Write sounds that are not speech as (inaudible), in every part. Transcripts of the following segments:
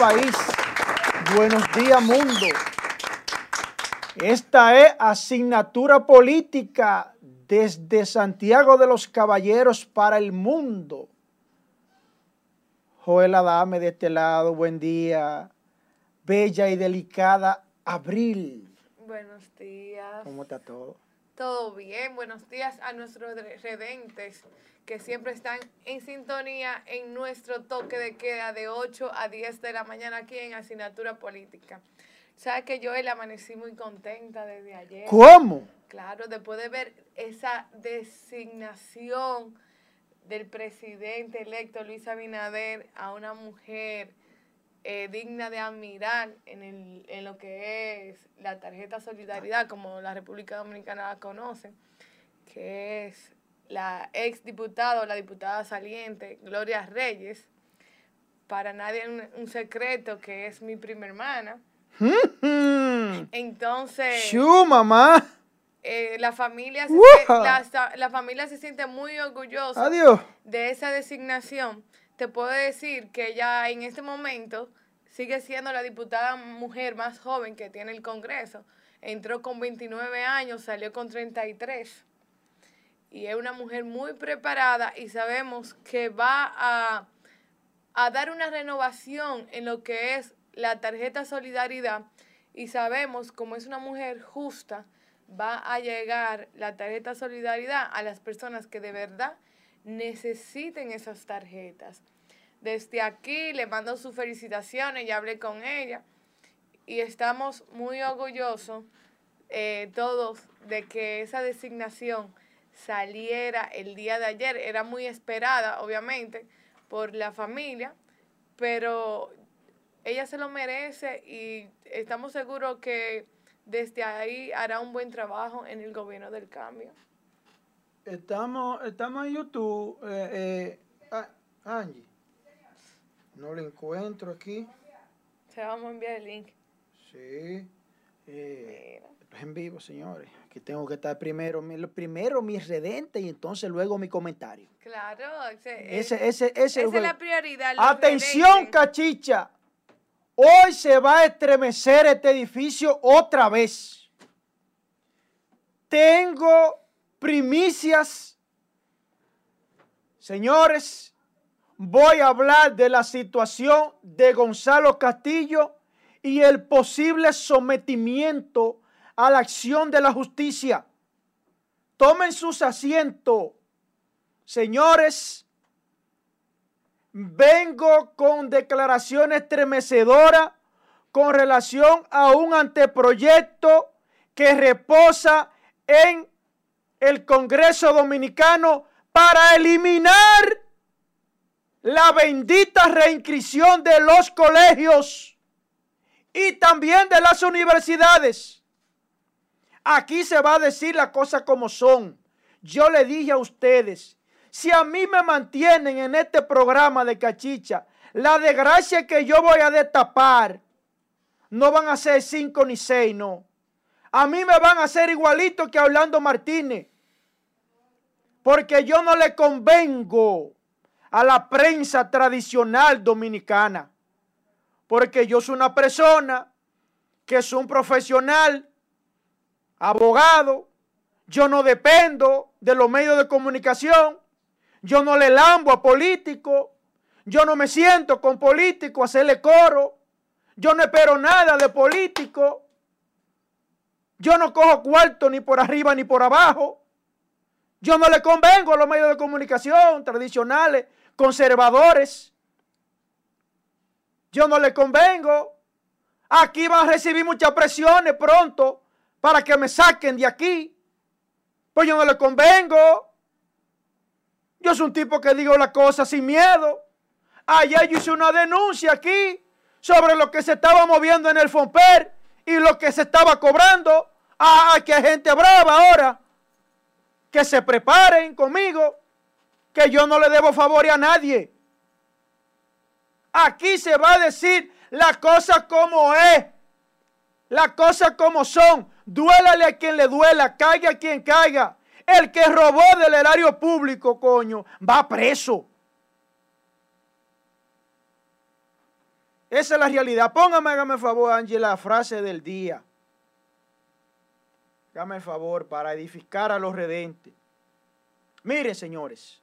país. Buenos días, mundo. Esta es asignatura política desde Santiago de los Caballeros para el mundo. Joel Adame de este lado, buen día. Bella y delicada Abril. Buenos días. ¿Cómo está todo? Todo bien. Buenos días a nuestros redentes que siempre están en sintonía en nuestro toque de queda de 8 a 10 de la mañana aquí en Asignatura Política. Sabes que yo el amanecí muy contenta desde ayer. ¿Cómo? Claro, después de ver esa designación del presidente electo Luis Abinader a una mujer eh, digna de admirar en, el, en lo que es la tarjeta solidaridad, como la República Dominicana la conoce, que es la ex diputada o la diputada saliente Gloria Reyes. Para nadie un, un secreto que es mi prima hermana. Entonces. ¡Chu, mamá! Eh, la, familia se, la, la, familia se siente muy orgullosa de esa designación. Te puedo decir que ella en este momento sigue siendo la diputada mujer más joven que tiene el Congreso. Entró con 29 años, salió con 33. Y es una mujer muy preparada y sabemos que va a, a dar una renovación en lo que es la tarjeta solidaridad. Y sabemos, como es una mujer justa, va a llegar la tarjeta solidaridad a las personas que de verdad necesiten esas tarjetas. Desde aquí le mando sus felicitaciones, ya hablé con ella y estamos muy orgullosos eh, todos de que esa designación saliera el día de ayer. Era muy esperada, obviamente, por la familia, pero ella se lo merece y estamos seguros que desde ahí hará un buen trabajo en el gobierno del cambio. Estamos, estamos en YouTube, eh, eh, Angie. No lo encuentro aquí. Se vamos a enviar el link. Sí. Eh, es en vivo, señores. Aquí tengo que estar primero, primero mi redente y entonces luego mi comentario. Claro, ese, ese, ese, esa es la prioridad. Atención, cachicha. Hoy se va a estremecer este edificio otra vez. Tengo primicias. Señores, voy a hablar de la situación de Gonzalo Castillo y el posible sometimiento a la acción de la justicia. Tomen sus asientos. Señores, vengo con declaraciones estremecedoras con relación a un anteproyecto que reposa en el Congreso Dominicano para eliminar la bendita reinscripción de los colegios y también de las universidades. Aquí se va a decir las cosas como son. Yo le dije a ustedes si a mí me mantienen en este programa de cachicha, la desgracia que yo voy a destapar no van a ser cinco ni seis, no. A mí me van a hacer igualito que Orlando Martínez. Porque yo no le convengo a la prensa tradicional dominicana. Porque yo soy una persona que es un profesional, abogado. Yo no dependo de los medios de comunicación. Yo no le lambo a políticos. Yo no me siento con políticos a hacerle coro. Yo no espero nada de político. Yo no cojo cuarto ni por arriba ni por abajo. Yo no le convengo a los medios de comunicación tradicionales, conservadores. Yo no le convengo. Aquí van a recibir muchas presiones pronto para que me saquen de aquí. Pues yo no le convengo. Yo soy un tipo que digo las cosas sin miedo. Ayer yo hice una denuncia aquí sobre lo que se estaba moviendo en el Fomper y lo que se estaba cobrando. Ah, que gente brava ahora. Que se preparen conmigo. Que yo no le debo favor a nadie. Aquí se va a decir las cosas como es. Las cosas como son. Duélale a quien le duela. Caiga a quien caiga. El que robó del erario público, coño, va preso. Esa es la realidad. Póngame, hágame el favor, Ángel, la frase del día. Hágame el favor para edificar a los redentes. Miren, señores.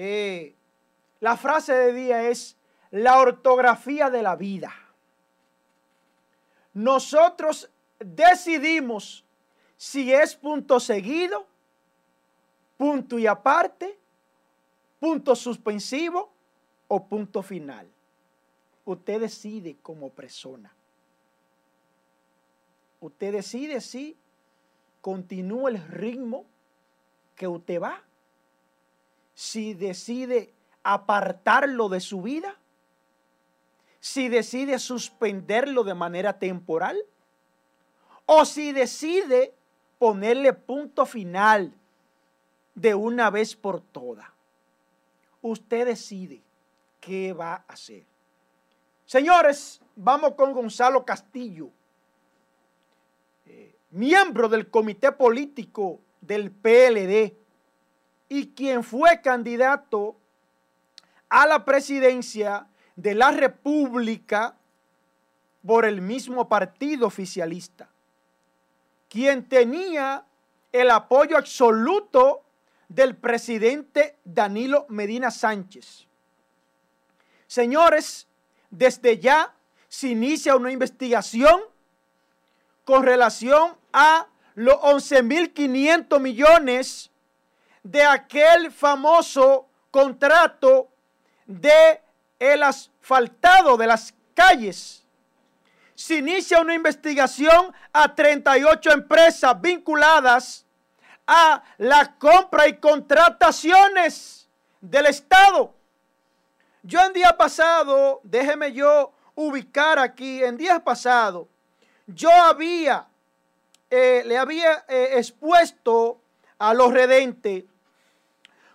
Eh, la frase del día es la ortografía de la vida. Nosotros decidimos si es punto seguido, punto y aparte, punto suspensivo o punto final. Usted decide como persona. Usted decide si continúa el ritmo que usted va, si decide apartarlo de su vida, si decide suspenderlo de manera temporal o si decide ponerle punto final de una vez por todas. Usted decide qué va a hacer. Señores, vamos con Gonzalo Castillo, eh, miembro del comité político del PLD y quien fue candidato a la presidencia de la República por el mismo partido oficialista, quien tenía el apoyo absoluto del presidente Danilo Medina Sánchez. Señores, desde ya se inicia una investigación con relación a los 11.500 millones de aquel famoso contrato de el asfaltado de las calles. Se inicia una investigación a 38 empresas vinculadas a la compra y contrataciones del Estado yo en día pasado, déjeme yo ubicar aquí, en días pasados, yo había, eh, le había eh, expuesto a los redentes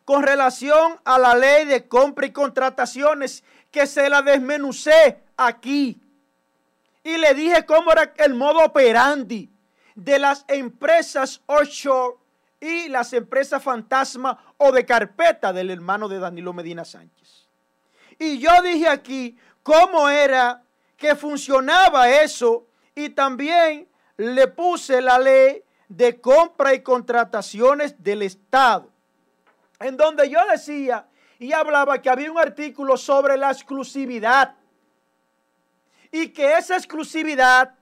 con relación a la ley de compra y contrataciones que se la desmenucé aquí. Y le dije cómo era el modo operandi de las empresas offshore y las empresas fantasma o de carpeta del hermano de Danilo Medina Sánchez. Y yo dije aquí cómo era que funcionaba eso y también le puse la ley de compra y contrataciones del Estado, en donde yo decía y hablaba que había un artículo sobre la exclusividad y que esa exclusividad,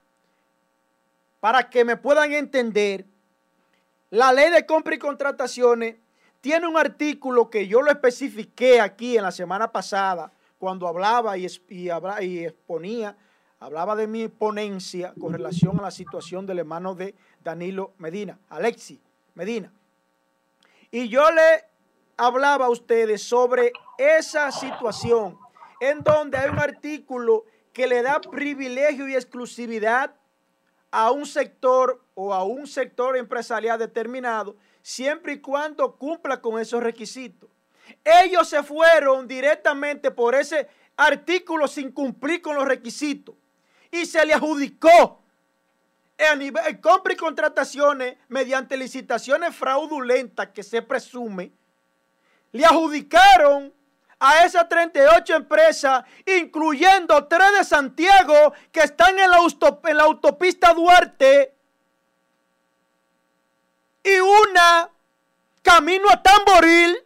para que me puedan entender, la ley de compra y contrataciones tiene un artículo que yo lo especifiqué aquí en la semana pasada, cuando hablaba y, y, exponía, hablaba de mi ponencia con relación a la situación del hermano de Danilo Medina, Alexi Medina. Y yo le hablaba a ustedes sobre esa situación en donde hay un artículo que le da privilegio y exclusividad a un sector o a un sector empresarial determinado siempre y cuando cumpla con esos requisitos. Ellos se fueron directamente por ese artículo sin cumplir con los requisitos y se le adjudicó a nivel, compra y contrataciones mediante licitaciones fraudulentas que se presume, le adjudicaron a esas 38 empresas, incluyendo tres de Santiago que están en la, en la autopista Duarte, y una camino a Tamboril,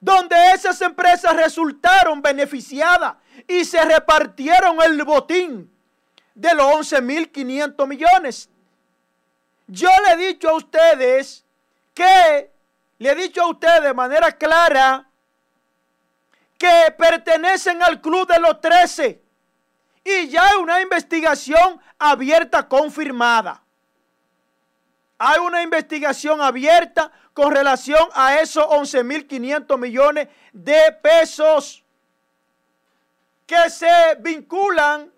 donde esas empresas resultaron beneficiadas y se repartieron el botín de los 11.500 millones. Yo le he dicho a ustedes que, le he dicho a ustedes de manera clara, que pertenecen al club de los 13 y ya hay una investigación abierta confirmada. Hay una investigación abierta con relación a esos 11.500 millones de pesos que se vinculan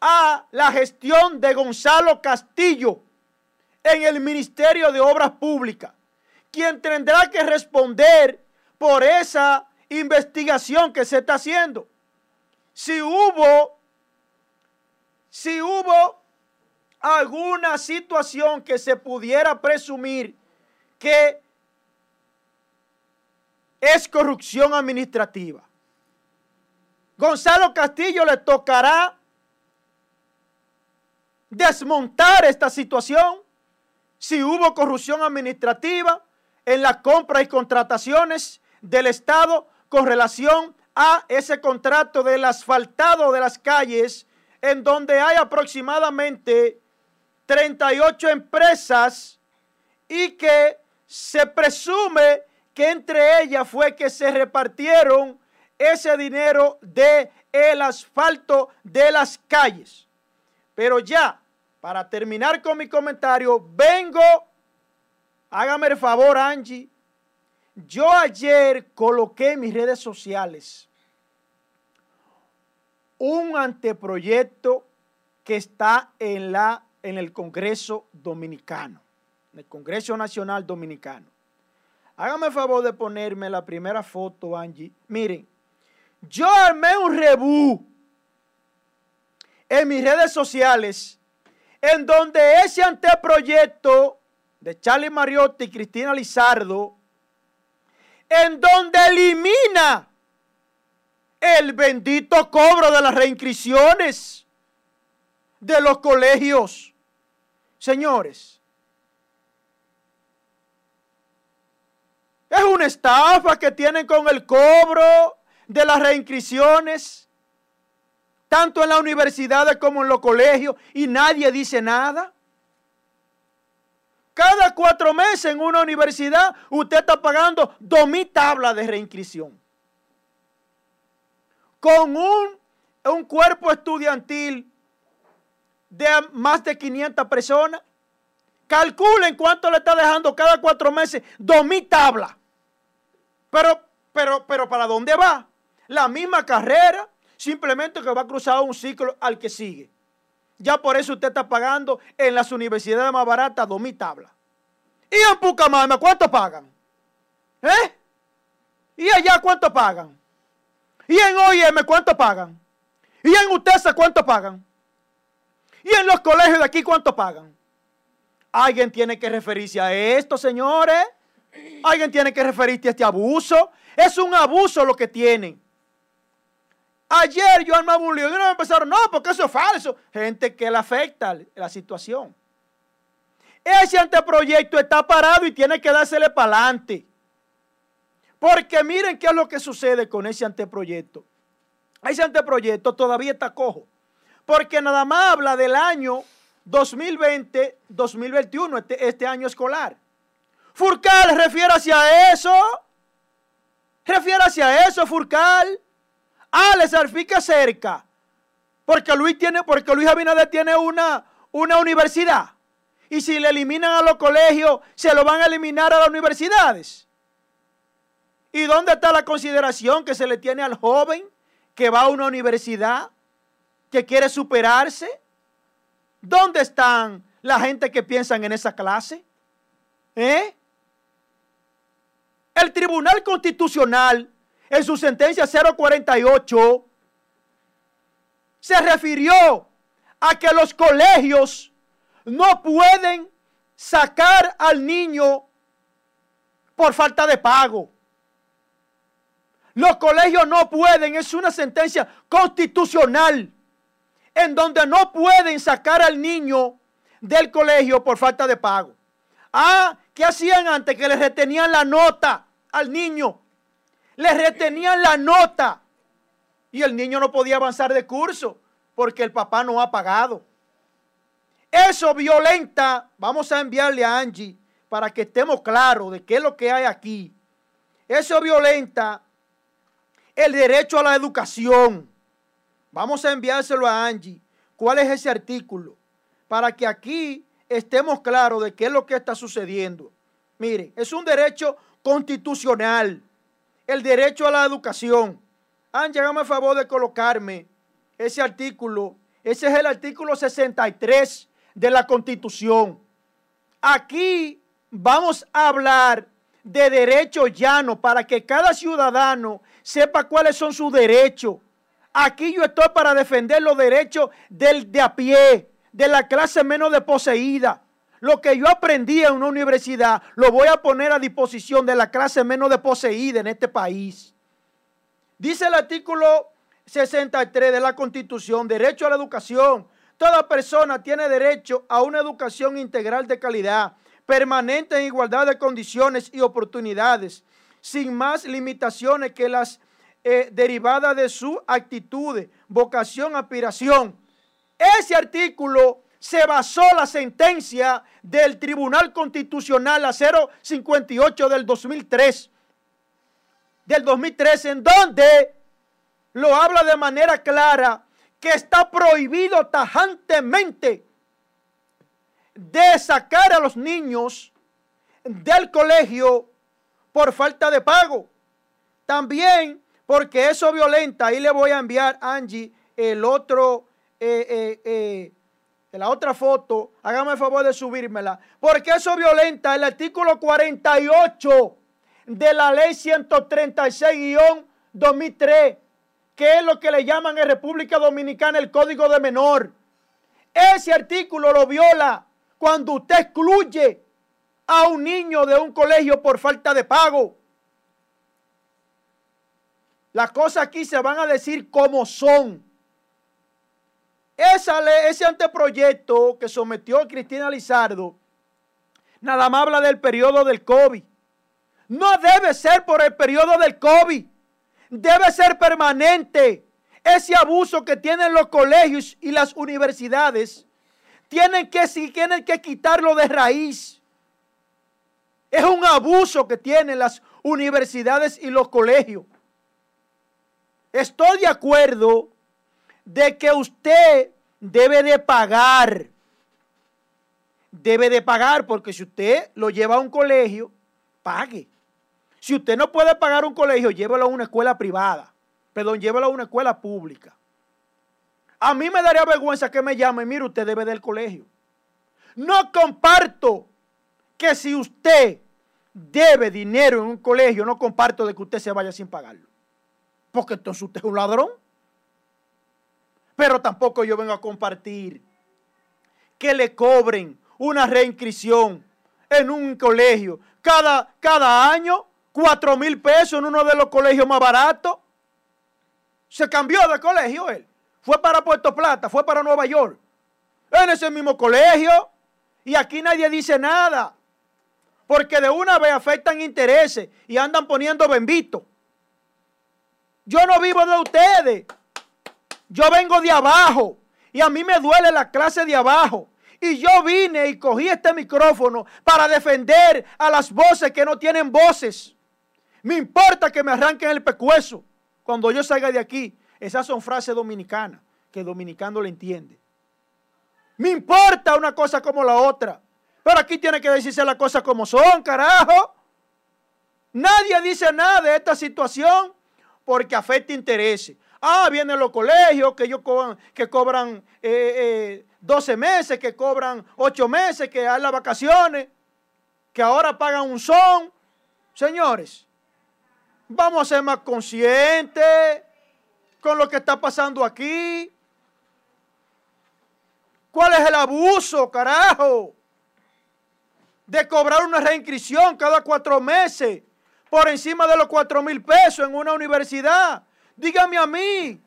a la gestión de Gonzalo Castillo en el Ministerio de Obras Públicas, quien tendrá que responder por esa investigación que se está haciendo. Si hubo, si hubo alguna situación que se pudiera presumir que es corrupción administrativa. Gonzalo Castillo le tocará desmontar esta situación si hubo corrupción administrativa en las compras y contrataciones del Estado con relación a ese contrato del asfaltado de las calles, en donde hay aproximadamente 38 empresas y que se presume que entre ellas fue que se repartieron ese dinero de el asfalto de las calles. Pero ya, para terminar con mi comentario, vengo, hágame el favor Angie, yo ayer coloqué en mis redes sociales un anteproyecto que está en, la, en el Congreso Dominicano, en el Congreso Nacional Dominicano. Hágame el favor de ponerme la primera foto, Angie. Miren, yo armé un rebú en mis redes sociales en donde ese anteproyecto de Charlie Mariotti y Cristina Lizardo, en donde elimina el bendito cobro de las reinscripciones de los colegios. Señores, es una estafa que tienen con el cobro de las reinscripciones, tanto en las universidades como en los colegios, y nadie dice nada. Cada cuatro meses en una universidad usted está pagando dos mil tablas de reinscripción. Con un, un cuerpo estudiantil de más de 500 personas, calculen cuánto le está dejando cada cuatro meses dos mil tablas. Pero, pero, pero, ¿para dónde va? la misma carrera, simplemente que va a cruzar un ciclo al que sigue. Ya por eso usted está pagando en las universidades más baratas dos mil tablas. ¿Y en Pucamama cuánto pagan? ¿Eh? ¿Y allá cuánto pagan? ¿Y en OIM cuánto pagan? ¿Y en UTESA cuánto pagan? ¿Y en los colegios de aquí cuánto pagan? Alguien tiene que referirse a esto, señores. Alguien tiene que referirse a este abuso. Es un abuso lo que tienen. Ayer yo armaba un y no empezaron, no, porque eso es falso. Gente que le afecta la situación. Ese anteproyecto está parado y tiene que dársele para adelante. Porque miren qué es lo que sucede con ese anteproyecto. Ese anteproyecto todavía está cojo. Porque nada más habla del año 2020-2021, este, este, año escolar. Furcal refiere hacia eso. Refiere hacia eso, Furcal. Ah, les salpica cerca. Porque Luis tiene, porque Luis Abinader tiene una, una universidad. Y si le eliminan a los colegios, se lo van a eliminar a las universidades. ¿Y dónde está la consideración que se le tiene al joven que va a una universidad, que quiere superarse? ¿Dónde están la gente que piensan en esa clase? ¿Eh? El Tribunal Constitucional en su sentencia 048, se refirió a que los colegios no pueden sacar al niño por falta de pago. Los colegios no pueden, es una sentencia constitucional en donde no pueden sacar al niño del colegio por falta de pago. Ah, ¿qué hacían antes? Que le retenían la nota al niño le retenían la nota y el niño no podía avanzar de curso porque el papá no ha pagado. Eso violenta, vamos a enviarle a Angie para que estemos claros de qué es lo que hay aquí. Eso violenta el derecho a la educación. Vamos a enviárselo a Angie. ¿Cuál es ese artículo? Para que aquí estemos claros de qué es lo que está sucediendo. Mire, es un derecho constitucional el derecho a la educación. Han llegado a favor de colocarme ese artículo. Ese es el artículo 63 de la Constitución. Aquí vamos a hablar de derecho llano para que cada ciudadano sepa cuáles son sus derechos. Aquí yo estoy para defender los derechos del de a pie, de la clase menos desposeída, lo que yo aprendí en una universidad lo voy a poner a disposición de la clase menos de poseída en este país. Dice el artículo 63 de la Constitución, derecho a la educación. Toda persona tiene derecho a una educación integral de calidad, permanente en igualdad de condiciones y oportunidades, sin más limitaciones que las eh, derivadas de su actitud, vocación, aspiración. Ese artículo se basó la sentencia del Tribunal Constitucional a 058 del 2003, del 2003, en donde lo habla de manera clara que está prohibido tajantemente de sacar a los niños del colegio por falta de pago. También porque eso violenta, ahí le voy a enviar Angie el otro, eh, eh, eh, la otra foto, hágame el favor de subírmela, porque eso violenta el artículo 48 de la ley 136-2003, que es lo que le llaman en República Dominicana el Código de Menor. Ese artículo lo viola cuando usted excluye a un niño de un colegio por falta de pago. Las cosas aquí se van a decir como son. Esa ese anteproyecto que sometió Cristina Lizardo, nada más habla del periodo del COVID. No debe ser por el periodo del COVID. Debe ser permanente. Ese abuso que tienen los colegios y las universidades, tienen que, tienen que quitarlo de raíz. Es un abuso que tienen las universidades y los colegios. Estoy de acuerdo de que usted debe de pagar. Debe de pagar porque si usted lo lleva a un colegio, pague. Si usted no puede pagar un colegio, llévelo a una escuela privada. Perdón, llévelo a una escuela pública. A mí me daría vergüenza que me llame, mire, usted debe del colegio. No comparto que si usted debe dinero en un colegio, no comparto de que usted se vaya sin pagarlo. Porque entonces usted es un ladrón. Pero tampoco yo vengo a compartir que le cobren una reinscripción en un colegio cada, cada año, cuatro mil pesos en uno de los colegios más baratos. Se cambió de colegio él. Fue para Puerto Plata, fue para Nueva York. En ese mismo colegio. Y aquí nadie dice nada. Porque de una vez afectan intereses y andan poniendo bembito. Yo no vivo de ustedes. Yo vengo de abajo y a mí me duele la clase de abajo. Y yo vine y cogí este micrófono para defender a las voces que no tienen voces. Me importa que me arranquen el pecueso cuando yo salga de aquí. Esas son frases dominicanas que el dominicano le entiende. Me importa una cosa como la otra. Pero aquí tiene que decirse las cosas como son, carajo. Nadie dice nada de esta situación porque afecta intereses. Ah, vienen los colegios que ellos cobran, que cobran 12 eh, eh, meses, que cobran 8 meses, que hay las vacaciones, que ahora pagan un son. Señores, vamos a ser más conscientes con lo que está pasando aquí. ¿Cuál es el abuso, carajo? De cobrar una reinscripción cada cuatro meses por encima de los cuatro mil pesos en una universidad. Dígame a mí,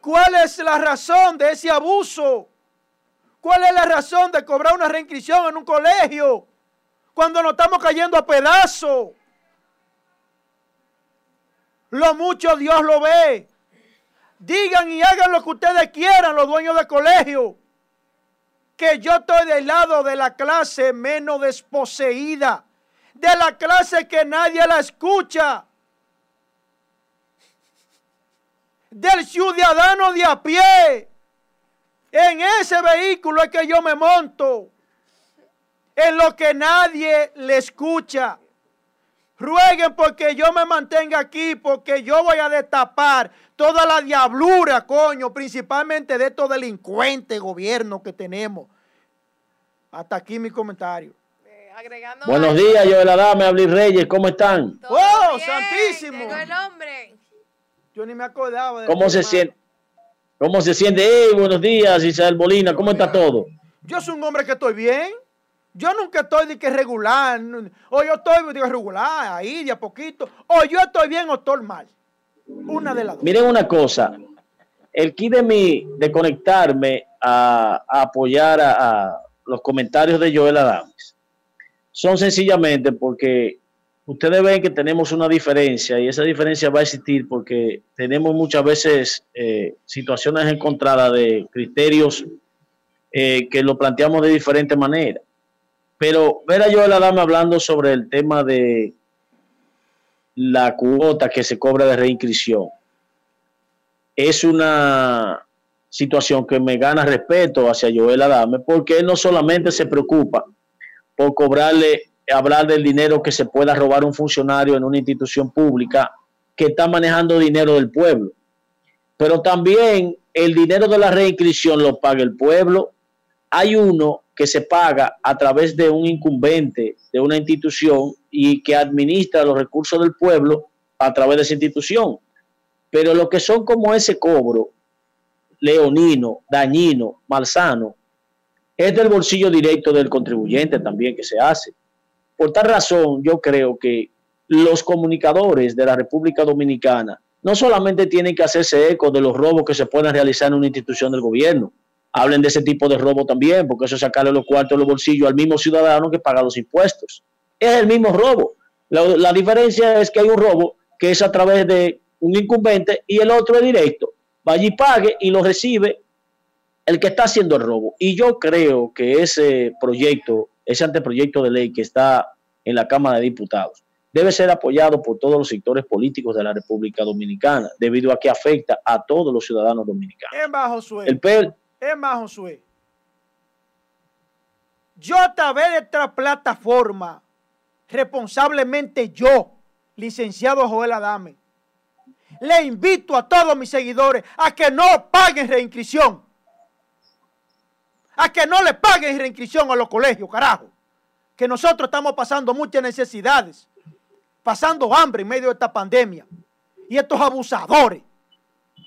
¿cuál es la razón de ese abuso? ¿Cuál es la razón de cobrar una reinscripción en un colegio cuando nos estamos cayendo a pedazos? Lo mucho Dios lo ve. Digan y hagan lo que ustedes quieran, los dueños de colegio. Que yo estoy del lado de la clase menos desposeída. De la clase que nadie la escucha. Del ciudadano de a pie. En ese vehículo es que yo me monto. En lo que nadie le escucha. Rueguen porque yo me mantenga aquí, porque yo voy a destapar toda la diablura, coño, principalmente de estos delincuentes gobiernos que tenemos. Hasta aquí mi comentario. Eh, Buenos días, yo de la dama, Abli Reyes, ¿cómo están? ¡Oh, santísimo! el hombre. Yo ni me acordaba. De ¿Cómo se siente? ¿Cómo se siente? Hey, buenos días, Isabel Bolina, ¿cómo está todo? Yo soy un hombre que estoy bien. Yo nunca estoy de que regular. O yo estoy de regular, ahí de a poquito. O yo estoy bien o estoy mal. Una de las dos. Miren una cosa. el key de mi, de conectarme a, apoyar a, los comentarios de Joel Adames son sencillamente porque ustedes ven que tenemos una diferencia y esa diferencia va a existir porque tenemos muchas veces eh, situaciones encontradas de criterios eh, que lo planteamos de diferente manera. Pero ver a Joel Adame hablando sobre el tema de la cuota que se cobra de reinscripción es una situación que me gana respeto hacia Joel Adame, porque él no solamente se preocupa por cobrarle, hablar del dinero que se pueda robar un funcionario en una institución pública que está manejando dinero del pueblo, pero también el dinero de la reinscripción lo paga el pueblo. Hay uno que se paga a través de un incumbente de una institución y que administra los recursos del pueblo a través de esa institución. Pero lo que son como ese cobro, leonino, dañino, malsano, es del bolsillo directo del contribuyente también que se hace. Por tal razón, yo creo que los comunicadores de la República Dominicana no solamente tienen que hacerse eco de los robos que se pueden realizar en una institución del gobierno, hablen de ese tipo de robo también, porque eso es sacarle los cuartos de los bolsillos al mismo ciudadano que paga los impuestos. Es el mismo robo. La, diferencia es que hay un robo que es a través de un incumbente y el otro es directo. Vaya y pague y lo recibe el que está haciendo el robo. Y yo creo que ese proyecto, ese anteproyecto de ley que está en la Cámara de Diputados, debe ser apoyado por todos los sectores políticos de la República Dominicana, debido a que afecta a todos los ciudadanos dominicanos. Es más, Josué. El Josué. Yo a través de esta plataforma, responsablemente yo, licenciado Joel Adame, le invito a todos mis seguidores a que no paguen reinscripción. A que no le paguen reinscripción a los colegios, carajo. Que nosotros estamos pasando muchas necesidades, pasando hambre en medio de esta pandemia. Y estos abusadores.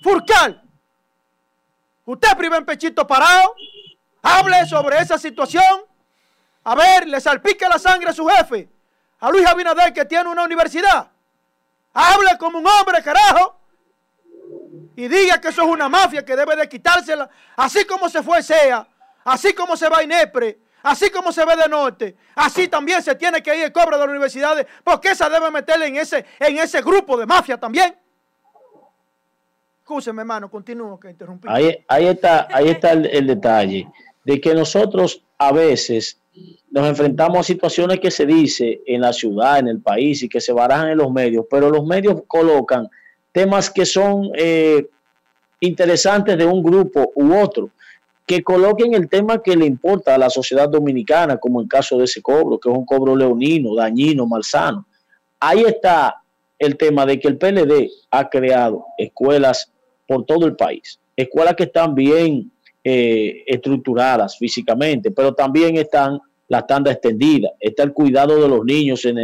Furcal, usted primer pechito parado, hable sobre esa situación. A ver, le salpique la sangre a su jefe, a Luis Abinader que tiene una universidad. Hable como un hombre, carajo. Y diga que eso es una mafia que debe de quitársela. Así como se fue SEA, así como se va INEPRE, así como se ve de norte, así también se tiene que ir el cobro de las universidades, porque esa debe meterle en ese, en ese grupo de mafia también. Escúcheme, hermano, continúo que interrumpí. Ahí, ahí está, ahí está el detalle de que nosotros a veces nos enfrentamos a situaciones que se dice en la ciudad, en el país y que se barajan en los medios, pero los medios colocan temas que son eh, interesantes de un grupo u otro, que coloquen el tema que le importa a la sociedad dominicana, como el caso de ese cobro, que es un cobro leonino, dañino, malsano. Ahí está el tema de que el PLD ha creado escuelas por todo el país, escuelas que están bien eh, estructuradas físicamente, pero también están la tanda extendida, está el cuidado de los niños en,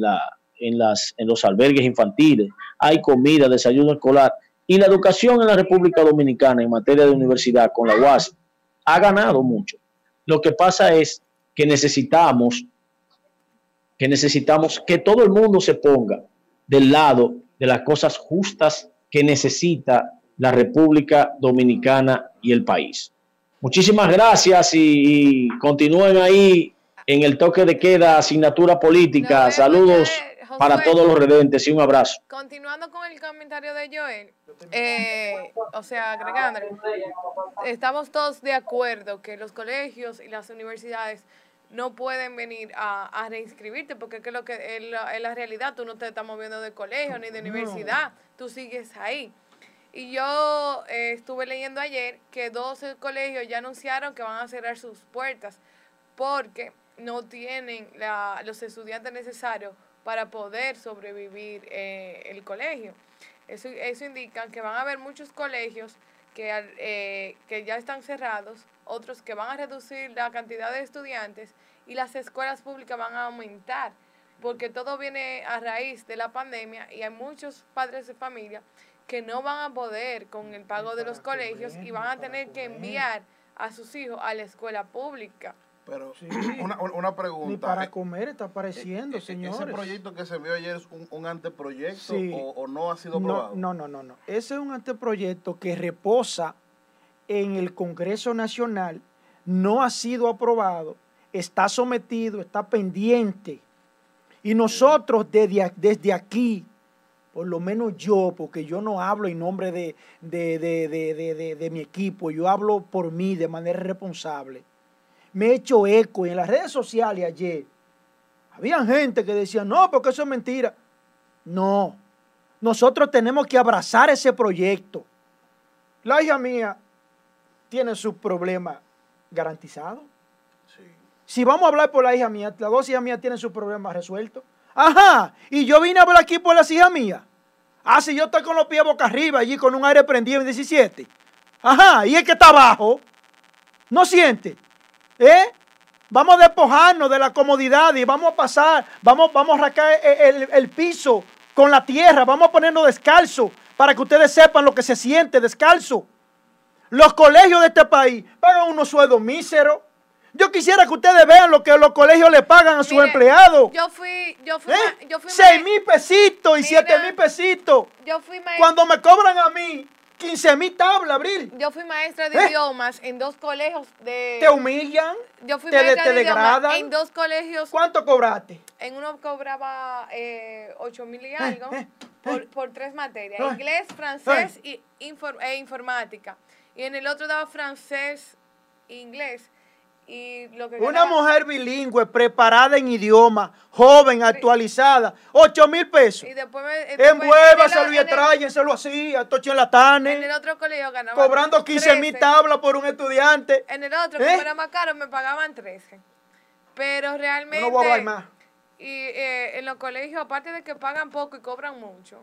la, en, las, en los albergues infantiles, hay comida, desayuno escolar. Y la educación en la República Dominicana en materia de universidad con la UAS ha ganado mucho. Lo que pasa es que necesitamos que necesitamos que todo el mundo se ponga del lado de las cosas justas que necesita la República Dominicana y el país. Muchísimas gracias y, continúen ahí en el toque de queda, asignatura política. Saludos para todos los redentes y un abrazo. Continuando con el comentario de Joel, eh, o sea, agregando, estamos todos de acuerdo que los colegios y las universidades no pueden venir a, reinscribirte porque es que lo que en la, realidad tú no te estás moviendo de colegio ni de universidad, tú sigues ahí. Y yo eh, estuve leyendo ayer que 12 colegios ya anunciaron que van a cerrar sus puertas porque no tienen los estudiantes necesarios para poder sobrevivir eh, el colegio. Eso, eso indica que van a haber muchos colegios que, eh, que ya están cerrados, otros que van a reducir la cantidad de estudiantes y las escuelas públicas van a aumentar, porque todo viene a raíz de la pandemia y hay muchos padres de familia que no van a poder con el pago de los colegios y van a tener que enviar a sus hijos a la escuela pública. Pero (clears throat) una, pregunta. Ni para eh, comer está apareciendo, eh, señores. ¿Ese proyecto que se envió ayer es un, anteproyecto o, no ha sido aprobado? No, no, no, no. Ese es un anteproyecto que reposa en el Congreso Nacional, no ha sido aprobado, está sometido, está pendiente. Y nosotros desde, desde aquí, por lo menos yo, porque yo no hablo en nombre de, de, mi equipo, yo hablo por mí de manera responsable. Me he hecho eco y en las redes sociales ayer. Había gente que decía, no, porque eso es mentira. No, nosotros tenemos que abrazar ese proyecto. La hija mía tiene su problema garantizado. Si vamos a hablar por la hija mía, las dos hijas mías tienen sus problemas resueltos. Ajá, y yo vine a hablar aquí por las hijas mías. Ah, si yo estoy con los pies boca arriba allí con un aire prendido en 17. Ajá, y el que está abajo, no siente. ¿Eh? Vamos a despojarnos de la comodidad y vamos a pasar, vamos, vamos a arrancar el, el piso con la tierra, vamos a ponernos descalzo para que ustedes sepan lo que se siente descalzo. Los colegios de este país pagan unos sueldos míseros. Yo quisiera que ustedes vean lo que los colegios le pagan a sus empleados. Yo fui, yo fui, ¿Eh? yo fui Seis mil pesitos y siete mil pesitos. Yo fui. Cuando me cobran a mí 15 mil tablas, Abril. Yo fui maestra de ¿Eh? idiomas en dos colegios de... ¿Te humillan? Yo fui maestra de degradan? en dos colegios. ¿Cuánto cobraste? En uno cobraba eh, 8 mil y ¿Eh? algo por, por, tres materias. Inglés, francés y e informática. Y en el otro daba francés, inglés. Y lo que Una mujer bilingüe, preparada en idioma, joven, actualizada, 8 mil pesos. Y después me, Envuélvaselo y tráyenselo así, a Tocho En el otro colegio ganaba. Cobrando 15 mil tablas por un estudiante. En el otro, ¿Eh? como era más caro, me pagaban 13. Pero realmente. No voy a hablar más. Y eh, en los colegios, aparte de que pagan poco y cobran mucho,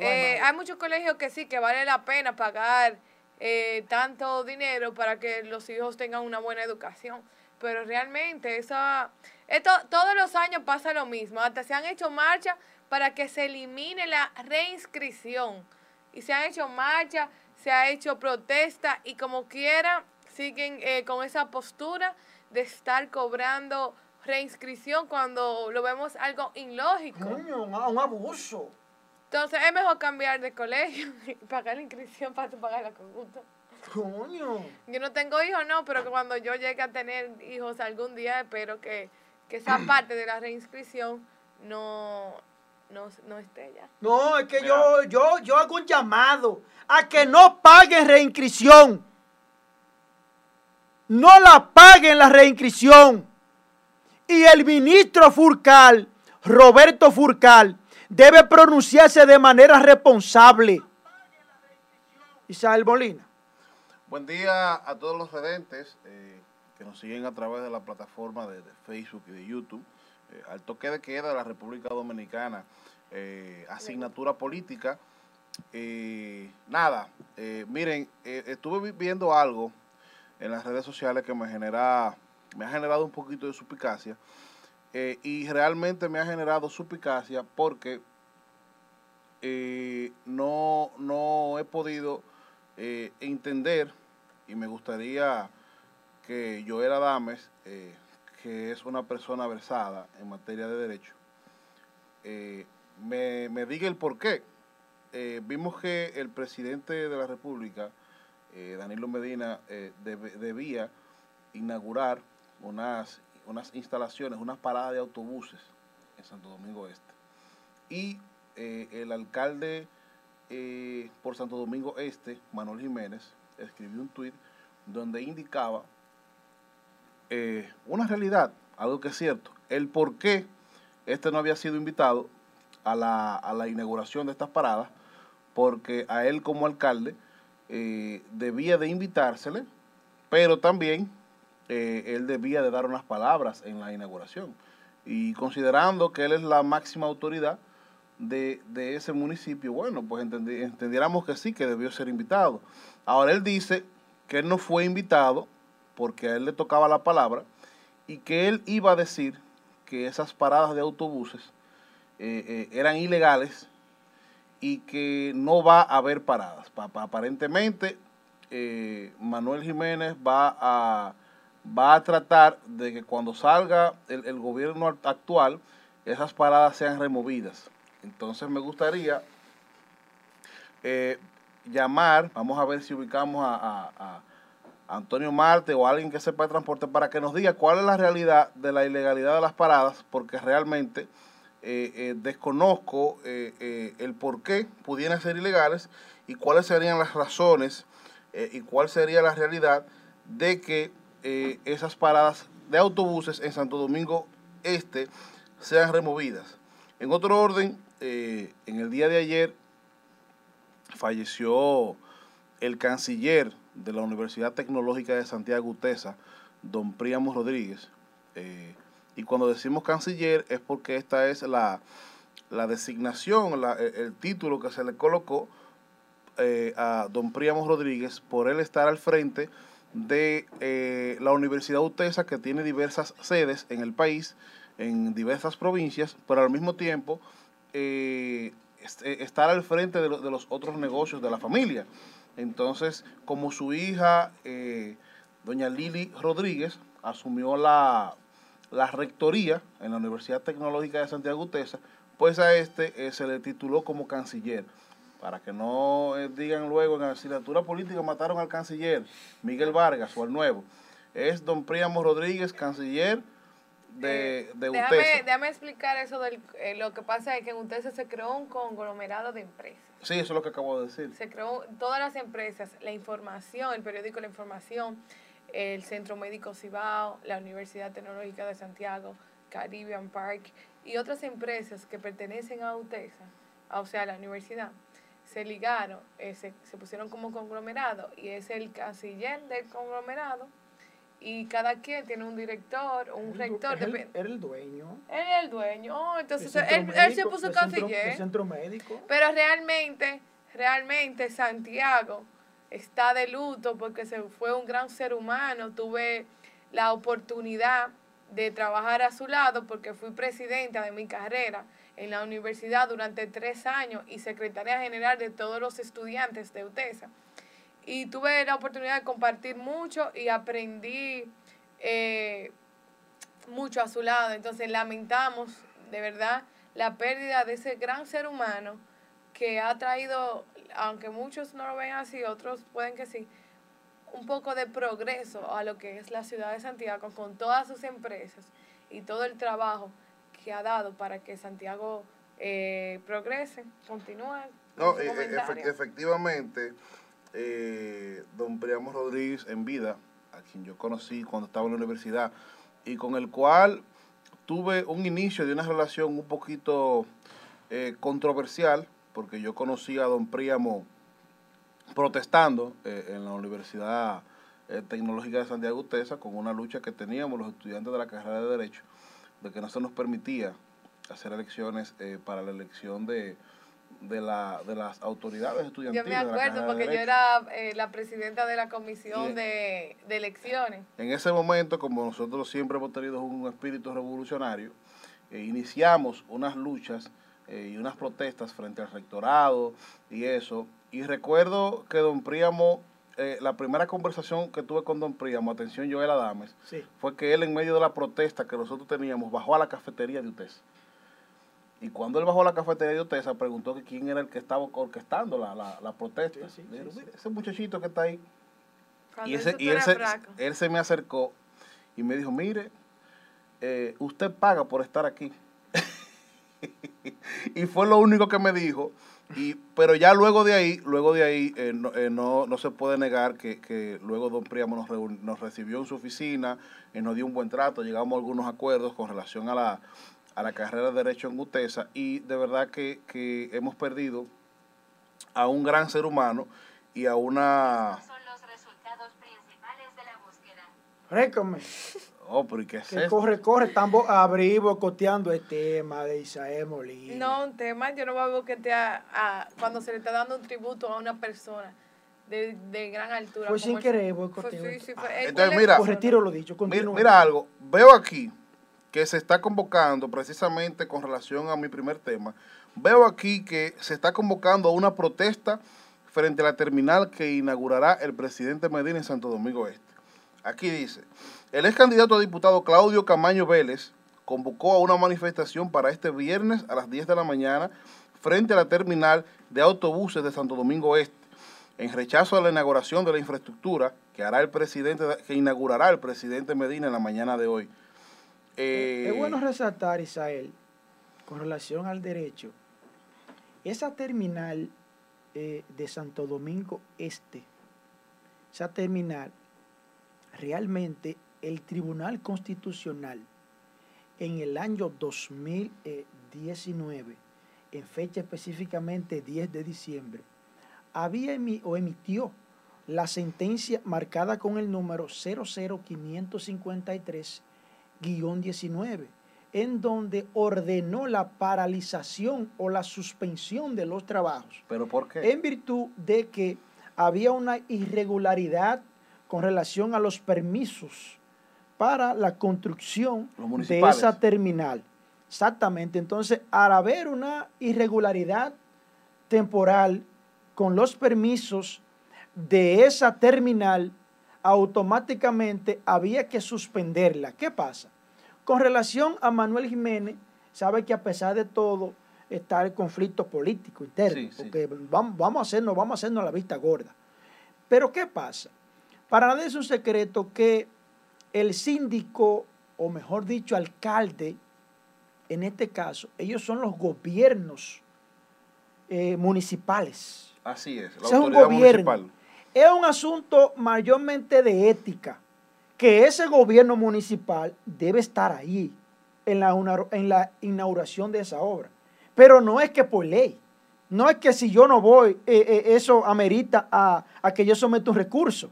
eh, hay muchos colegios que sí, que vale la pena pagar eh, tanto dinero para que los hijos tengan una buena educación. Pero realmente esa, esto, todos los años pasa lo mismo. Hasta se han hecho marchas para que se elimine la reinscripción. Y se han hecho marchas, se ha hecho protesta y como quiera siguen eh, con esa postura de estar cobrando reinscripción cuando lo vemos algo ilógico. un abuso. Entonces es mejor cambiar de colegio (laughs) y pagar la inscripción para pagar la conjunta. Coño. Yo no tengo hijos, no, pero que cuando yo llegue a tener hijos algún día, espero que, esa (clears throat) parte de la reinscripción no, no, esté ya. No, es que yo, yo, yo hago un llamado a que no paguen reinscripción. No la paguen la reinscripción. Y el ministro Furcal, Roberto Furcal, debe pronunciarse de manera responsable. Isabel Molina. Buen día a todos los redentes eh, que nos siguen a través de la plataforma de, Facebook y de YouTube. Eh, al toque de queda de la República Dominicana, eh, asignatura política. nada, miren, estuve viendo algo en las redes sociales que me genera, me ha generado un poquito de suspicacia. Eh, y realmente me ha generado suspicacia porque eh, no, no he podido eh, entender y me gustaría que Joel Adames, que es una persona versada en materia de derecho, me, me, diga el por qué. vimos que el presidente de la República, Danilo Medina, debía inaugurar unas unas instalaciones, unas paradas de autobuses en Santo Domingo Este. Y eh, el alcalde eh, por Santo Domingo Este, Manuel Jiménez, escribió un tuit donde indicaba eh, una realidad, algo que es cierto, el por qué este no había sido invitado a la, a la inauguración de estas paradas, porque a él como alcalde debía de invitársele, pero también eh, él debía de dar unas palabras en la inauguración. Y considerando que él es la máxima autoridad de, ese municipio, bueno, pues entendiéramos que sí, que debió ser invitado. Ahora él dice que él no fue invitado porque a él le tocaba la palabra y que él iba a decir que esas paradas de autobuses eh, eh, eran ilegales y que no va a haber paradas. aparentemente, Manuel Jiménez va a va a tratar de que cuando salga el, gobierno actual, esas paradas sean removidas. Entonces me gustaría eh, llamar, vamos a ver si ubicamos a, Antonio Marte o alguien que sepa de transporte para que nos diga cuál es la realidad de la ilegalidad de las paradas, porque realmente eh, eh, desconozco el por qué pudieran ser ilegales y cuáles serían las razones y cuál sería la realidad de que eh, esas paradas de autobuses en Santo Domingo Este sean removidas. En otro orden, eh, en el día de ayer falleció el canciller de la Universidad Tecnológica de Santiago Utesa, don Príamo Rodríguez. Eh, y cuando decimos canciller es porque esta es la, designación, el, título que se le colocó a don Príamo Rodríguez por él estar al frente de eh, la Universidad UTESA, que tiene diversas sedes en el país, en diversas provincias, pero al mismo tiempo eh, eh, estar al frente de, los otros negocios de la familia. Entonces, como su hija, doña Lili Rodríguez, asumió la, la, rectoría en la Universidad Tecnológica de Santiago UTESA, pues a este se le tituló como canciller para que no eh, digan luego en la asignatura política mataron al canciller Miguel Vargas o al nuevo. Es don Príamo Rodríguez, canciller de, eh, de déjame, déjame, explicar eso. Del, eh, lo que pasa es que en UTESA se creó un conglomerado de empresas. Sí, eso es lo que acabo de decir. Se creó todas las empresas, la información, el periódico La Información, el Centro Médico Cibao, la Universidad Tecnológica de Santiago, Caribbean Park y otras empresas que pertenecen a UTESA, o sea, a la universidad se ligaron, eh, se, pusieron como conglomerado y es el canciller del conglomerado y cada quien tiene un director, un rector. Él era el dueño. Él era el dueño. Oh, entonces él, se puso canciller. el centro médico. Pero realmente, realmente Santiago está de luto porque se fue un gran ser humano. Tuve la oportunidad de trabajar a su lado porque fui presidenta de mi carrera en la universidad durante tres años y secretaria general de todos los estudiantes de UTESA. Y tuve la oportunidad de compartir mucho y aprendí eh, mucho a su lado. Entonces lamentamos de verdad la pérdida de ese gran ser humano que ha traído, aunque muchos no lo ven así, otros pueden que sí, un poco de progreso a lo que es la ciudad de Santiago con todas sus empresas y todo el trabajo que ha dado para que Santiago eh, progrese, continúe. No, eh, efectivamente, eh, don Priamo Rodríguez en vida, a quien yo conocí cuando estaba en la universidad, y con el cual tuve un inicio de una relación un poquito controversial, porque yo conocí a don Priamo protestando en la Universidad Tecnológica de Santiago Utesa con una lucha que teníamos los estudiantes de la carrera de Derecho de que no se nos permitía hacer elecciones eh, para la elección de, de, la, de las autoridades estudiantiles. Yo me acuerdo porque yo era eh, la presidenta de la comisión de, elecciones. En ese momento, como nosotros siempre hemos tenido un espíritu revolucionario, eh, iniciamos unas luchas y unas protestas frente al rectorado y eso. Y recuerdo que don Príamo eh, la primera conversación que tuve con Don Príamo, atención Joel Adames, fue que él en medio de la protesta que nosotros teníamos, bajó a la cafetería de UTESA. Y cuando él bajó a la cafetería de UTESA, preguntó que quién era el que estaba orquestando la, la, protesta. ese muchachito que está ahí. y, ese, y él, se, él se me acercó y me dijo, mire, eh, usted paga por estar aquí. (laughs) y fue lo único que me dijo. Y, pero ya luego de ahí, luego de ahí eh, eh, no, no, se puede negar que, luego don Priamo nos, nos recibió en su oficina, y nos dio un buen trato, llegamos a algunos acuerdos con relación a la, a la carrera de Derecho en UTESA y de verdad que, que hemos perdido a un gran ser humano y a una... Son los resultados principales de la búsqueda. Oh, pero qué es Corre, corre, están abrir bocoteando el tema de Isaías Molina. No, un tema, yo no voy a bocotear a, cuando se le está dando un tributo a una persona de, de gran altura. Fue sin querer boicoteo. Entonces, mira, retiro lo dicho, mira, mira algo, veo aquí que se está convocando precisamente con relación a mi primer tema, veo aquí que se está convocando a una protesta frente a la terminal que inaugurará el presidente Medina en Santo Domingo Este. Aquí dice, el ex candidato a diputado Claudio Camaño Vélez convocó a una manifestación para este viernes a las 10 de la mañana frente a la terminal de autobuses de Santo Domingo Este, en rechazo a la inauguración de la infraestructura que hará el presidente, que inaugurará el presidente Medina en la mañana de hoy. es eh, bueno resaltar, Isael, con relación al derecho, esa terminal eh, de Santo Domingo Este, esa terminal, realmente el Tribunal Constitucional en el año 2019, en fecha específicamente 10 de diciembre, había o emitió la sentencia marcada con el número 00553-19, en donde ordenó la paralización o la suspensión de los trabajos. ¿Pero por qué? En virtud de que había una irregularidad con relación a los permisos para la construcción de esa terminal. Exactamente. Entonces, al haber una irregularidad temporal con los permisos de esa terminal, automáticamente había que suspenderla. ¿Qué pasa? Con relación a Manuel Jiménez, sabe que a pesar de todo está el conflicto político interno, porque Vamos, vamos, a hacernos, vamos a hacernos la vista gorda. Pero ¿qué pasa? Para nadie es un secreto que el síndico, o mejor dicho, alcalde, en este caso, ellos son los gobiernos eh, municipales. Así es, la es un gobierno. Es un asunto mayormente de ética, que ese gobierno municipal debe estar ahí en la, en la inauguración de esa obra. Pero no es que por ley, no es que si yo no voy, eh, eh, eso amerita a, a que yo someta un recurso.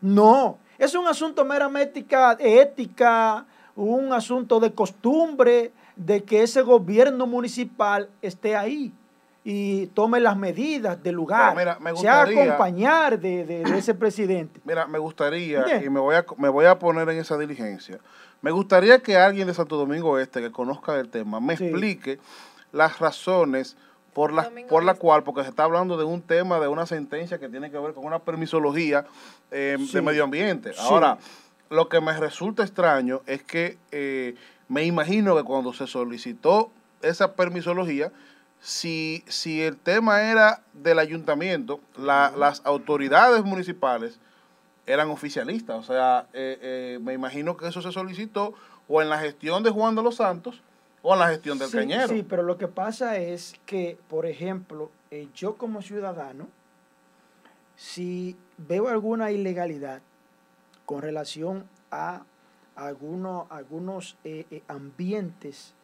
No, es un asunto meramente ética, un asunto de costumbre, de que ese gobierno municipal esté ahí y tome las medidas del lugar, mira, me gustaría, acompañar de, ese (clears throat) presidente. Mira, me gustaría, y me voy, a, me voy a poner en esa diligencia, me gustaría que alguien de Santo Domingo Este que conozca el tema me explique las razones por la, por la cual, porque se está hablando de un tema, de una sentencia que tiene que ver con una permisología eh, de medio ambiente. Ahora, lo que me resulta extraño es que eh, me imagino que cuando se solicitó esa permisología, si, si el tema era del ayuntamiento, las autoridades municipales eran oficialistas. O sea, eh, me imagino que eso se solicitó o en la gestión de Juan de los Santos o en la gestión del cañero. Sí, pero lo que pasa es que, por ejemplo, eh, yo como ciudadano, si veo alguna ilegalidad con relación a algunos, algunos eh, eh, ambientes,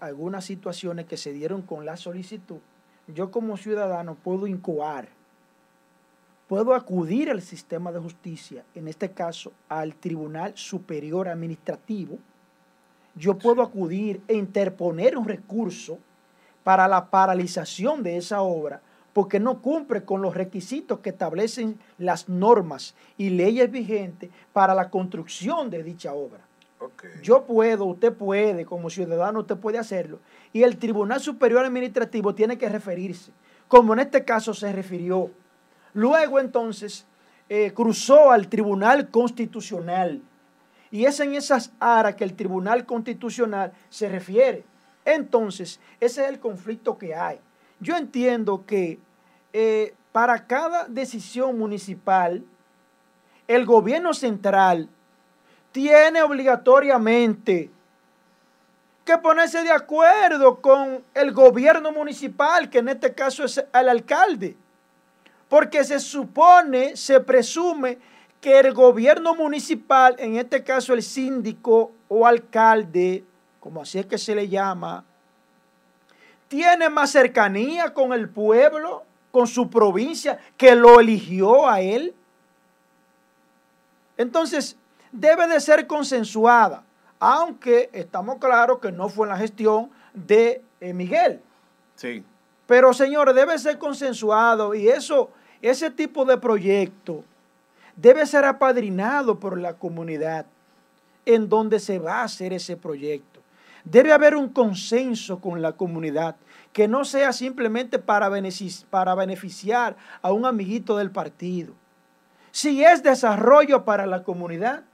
algunas situaciones que se dieron con la solicitud, yo como ciudadano puedo incoar, puedo acudir al sistema de justicia, en este caso al Tribunal Superior Administrativo, yo puedo acudir e interponer un recurso para la paralización de esa obra porque no cumple con los requisitos que establecen las normas y leyes vigentes para la construcción de dicha obra. Yo puedo, usted puede, como ciudadano usted puede hacerlo. Y el Tribunal Superior Administrativo tiene que referirse, como en este caso se refirió. Luego entonces eh, cruzó al Tribunal Constitucional y es en esas áreas que el Tribunal Constitucional se refiere. Entonces, ese es el conflicto que hay. Yo entiendo que eh, para cada decisión municipal, el gobierno central tiene obligatoriamente que ponerse de acuerdo con el gobierno municipal, que en este caso es el alcalde. Porque se supone, se presume que el gobierno municipal, en este caso el síndico o alcalde, como así es que se le llama, tiene más cercanía con el pueblo, con su provincia, que lo eligió a él. Entonces, debe de ser consensuada, aunque estamos claros que no fue en la gestión de eh, Miguel. Sí. Pero, señores, debe ser consensuado y eso, ese tipo de proyecto debe ser apadrinado por la comunidad en donde se va a hacer ese proyecto. Debe haber un consenso con la comunidad, que no sea simplemente para beneficiar a un amiguito del partido, Si es desarrollo para la comunidad,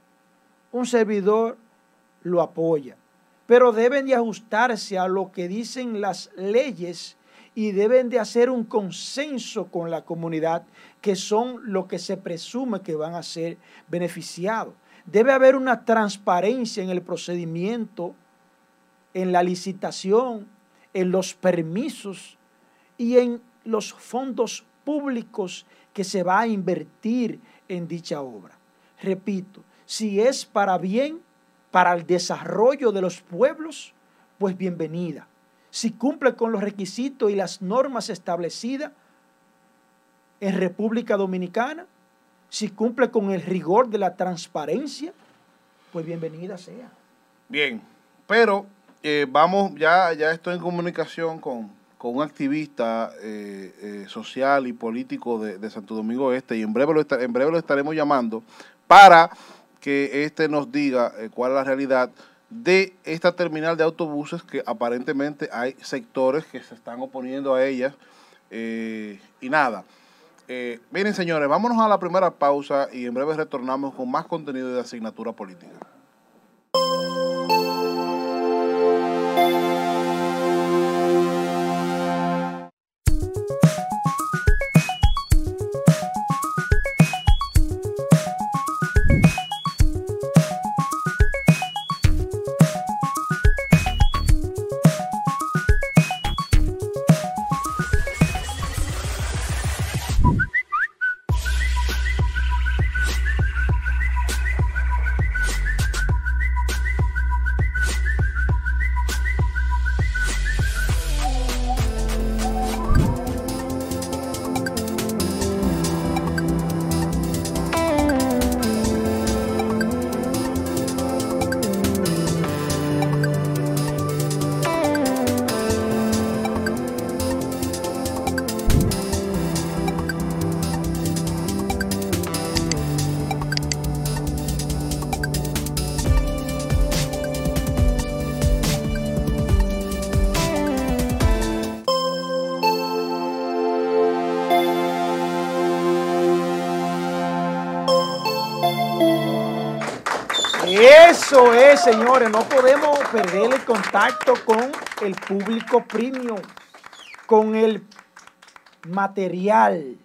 un servidor lo apoya. Pero deben de ajustarse a lo que dicen las leyes y deben de hacer un consenso con la comunidad, que son lo que se presume que van a ser beneficiados. Debe haber una transparencia en el procedimiento, en la licitación, en los permisos y en los fondos públicos que se va a invertir en dicha obra. Repito, si es para bien, para el desarrollo de los pueblos, pues bienvenida. Si cumple con los requisitos y las normas establecidas en República Dominicana, si cumple con el rigor de la transparencia, pues bienvenida sea. Bien, pero eh, vamos, ya, ya estoy en comunicación con, un activista eh, eh, social y político de, Santo Domingo Este y en breve, lo en breve lo estaremos llamando para que éste nos diga cuál es la realidad de esta terminal de autobuses que aparentemente hay sectores que se están oponiendo a ellas y nada. Miren señores, vámonos a la primera pausa y en breve retornamos con más contenido de asignatura política. Señores, no podemos perder el contacto con el público premium, con el material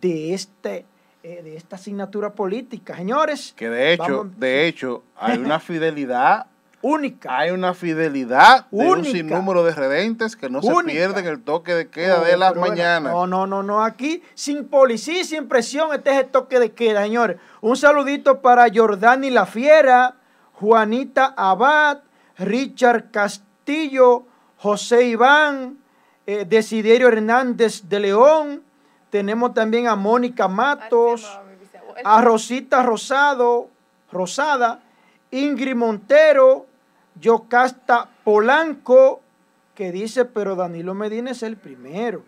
de este eh, de esta asignatura política, señores. Que de hecho, de hecho, hay una (laughs) fidelidad única. Hay una fidelidad de un sinnúmero de redentes que no se pierden el toque de queda de las mañanas. No, no, no, no. Aquí, sin policía sin presión, este es el toque de queda, señores. Un saludito para Jordani La Fiera, Juanita Abad, Richard Castillo, José Iván, eh, Desiderio Hernández de León. Tenemos también a Mónica Matos, a Rosita Rosado, Rosada, Ingrid Montero, Yocasta Polanco, que dice, pero Danilo Medina es el primero.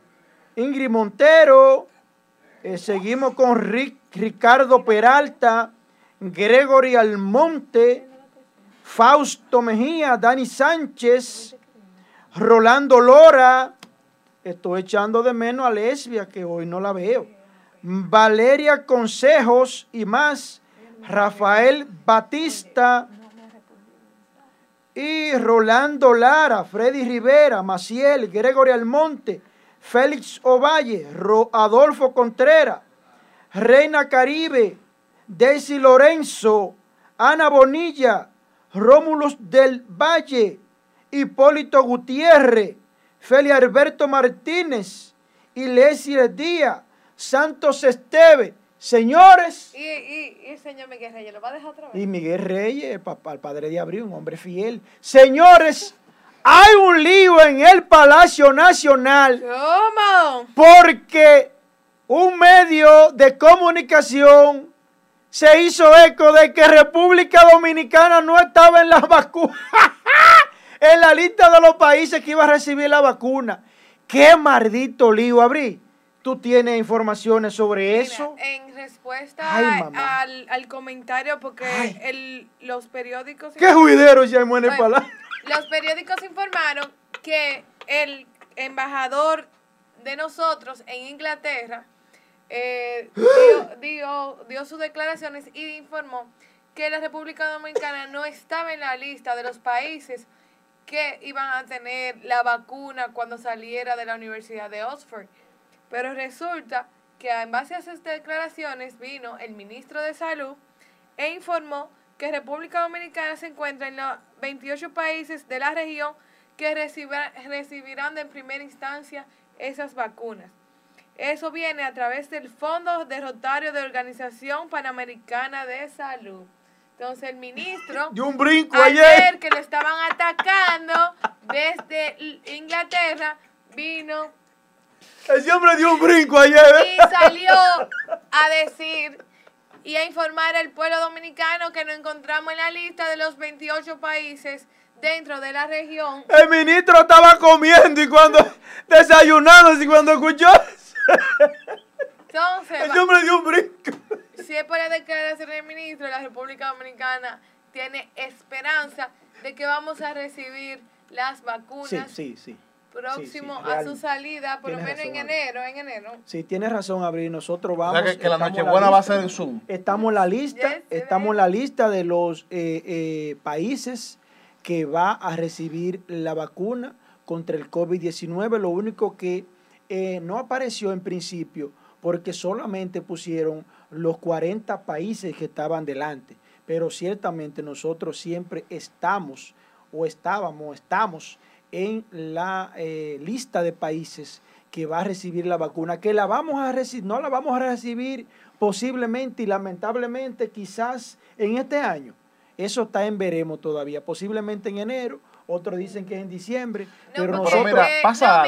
Ingrid Montero, eh, seguimos con Ricardo Peralta, Gregory Almonte, Fausto Mejía, Dani Sánchez, Rolando Lora, estoy echando de menos a Lesbia, que hoy no la veo, Valeria Consejos y más, Rafael Batista y Rolando Lara, Freddy Rivera, Maciel, Gregorio Almonte, Félix Ovalle, Adolfo Contreras, Reina Caribe, Daisy Lorenzo, Ana Bonilla, Rómulos del Valle, Hipólito Gutiérrez, Feli Alberto Martínez, Iglesias Díaz, Santos Esteve, señores. Y, y, y, señor Miguel Reyes, ¿lo va a dejar otra vez? Y Miguel Reyes, el, papá, el padre de Abril, un hombre fiel. Señores, hay un lío en el Palacio Nacional. ¿Cómo? Porque un medio de comunicación se hizo eco de que República Dominicana no estaba en la vacuna, (laughs) en la lista de los países que iba a recibir la vacuna. ¡Qué maldito lío, Abrí! ¿Tú tienes informaciones sobre eso? En respuesta al, comentario, porque los periódicos... ¿Qué juidero ya en el palacio? Los periódicos informaron que el embajador de nosotros en Inglaterra eh, (gasps) dio, dio, sus declaraciones y informó que la República Dominicana no estaba en la lista de los países que iban a tener la vacuna cuando saliera de la Universidad de Oxford. Pero resulta que en base a esas declaraciones vino el ministro de Salud e informó que República Dominicana se encuentra en los 28 países de la región que recibirán de primera instancia esas vacunas. Eso viene a través del Fondo de Rotario de Organización Panamericana de Salud. Entonces el ministro, (laughs) de un brinco ayer, que le estaban atacando desde Inglaterra, vino. Ese hombre dio un brinco ayer. Y salió a decir y a informar al pueblo dominicano que nos encontramos en la lista de los 28 países dentro de la región. El ministro estaba comiendo y cuando desayunando y cuando escuchó entonces, el hombre dio un brinco. Si es por la declaración del ministro, la República Dominicana tiene esperanza de que vamos a recibir las vacunas. Sí, sí, sí. Próximo a su salida, por lo menos en enero, en enero. Sí, tienes razón, Abril. Nosotros vamos. O sea, que, la Nochebuena va a ser en Zoom. Estamos en la lista, estamos en la lista de los eh, eh, países que va a recibir la vacuna contra el COVID-19. Lo único que eh, no apareció en principio porque solamente pusieron los 40 países que estaban delante. Pero ciertamente nosotros siempre estamos o estábamos, estamos en la eh, lista de países que va a recibir la vacuna, que la vamos a recibir, no la vamos a recibir posiblemente y lamentablemente quizás en este año. Eso está en veremos todavía, posiblemente en enero otros dicen que es en diciembre, pero nosotros mira, pasa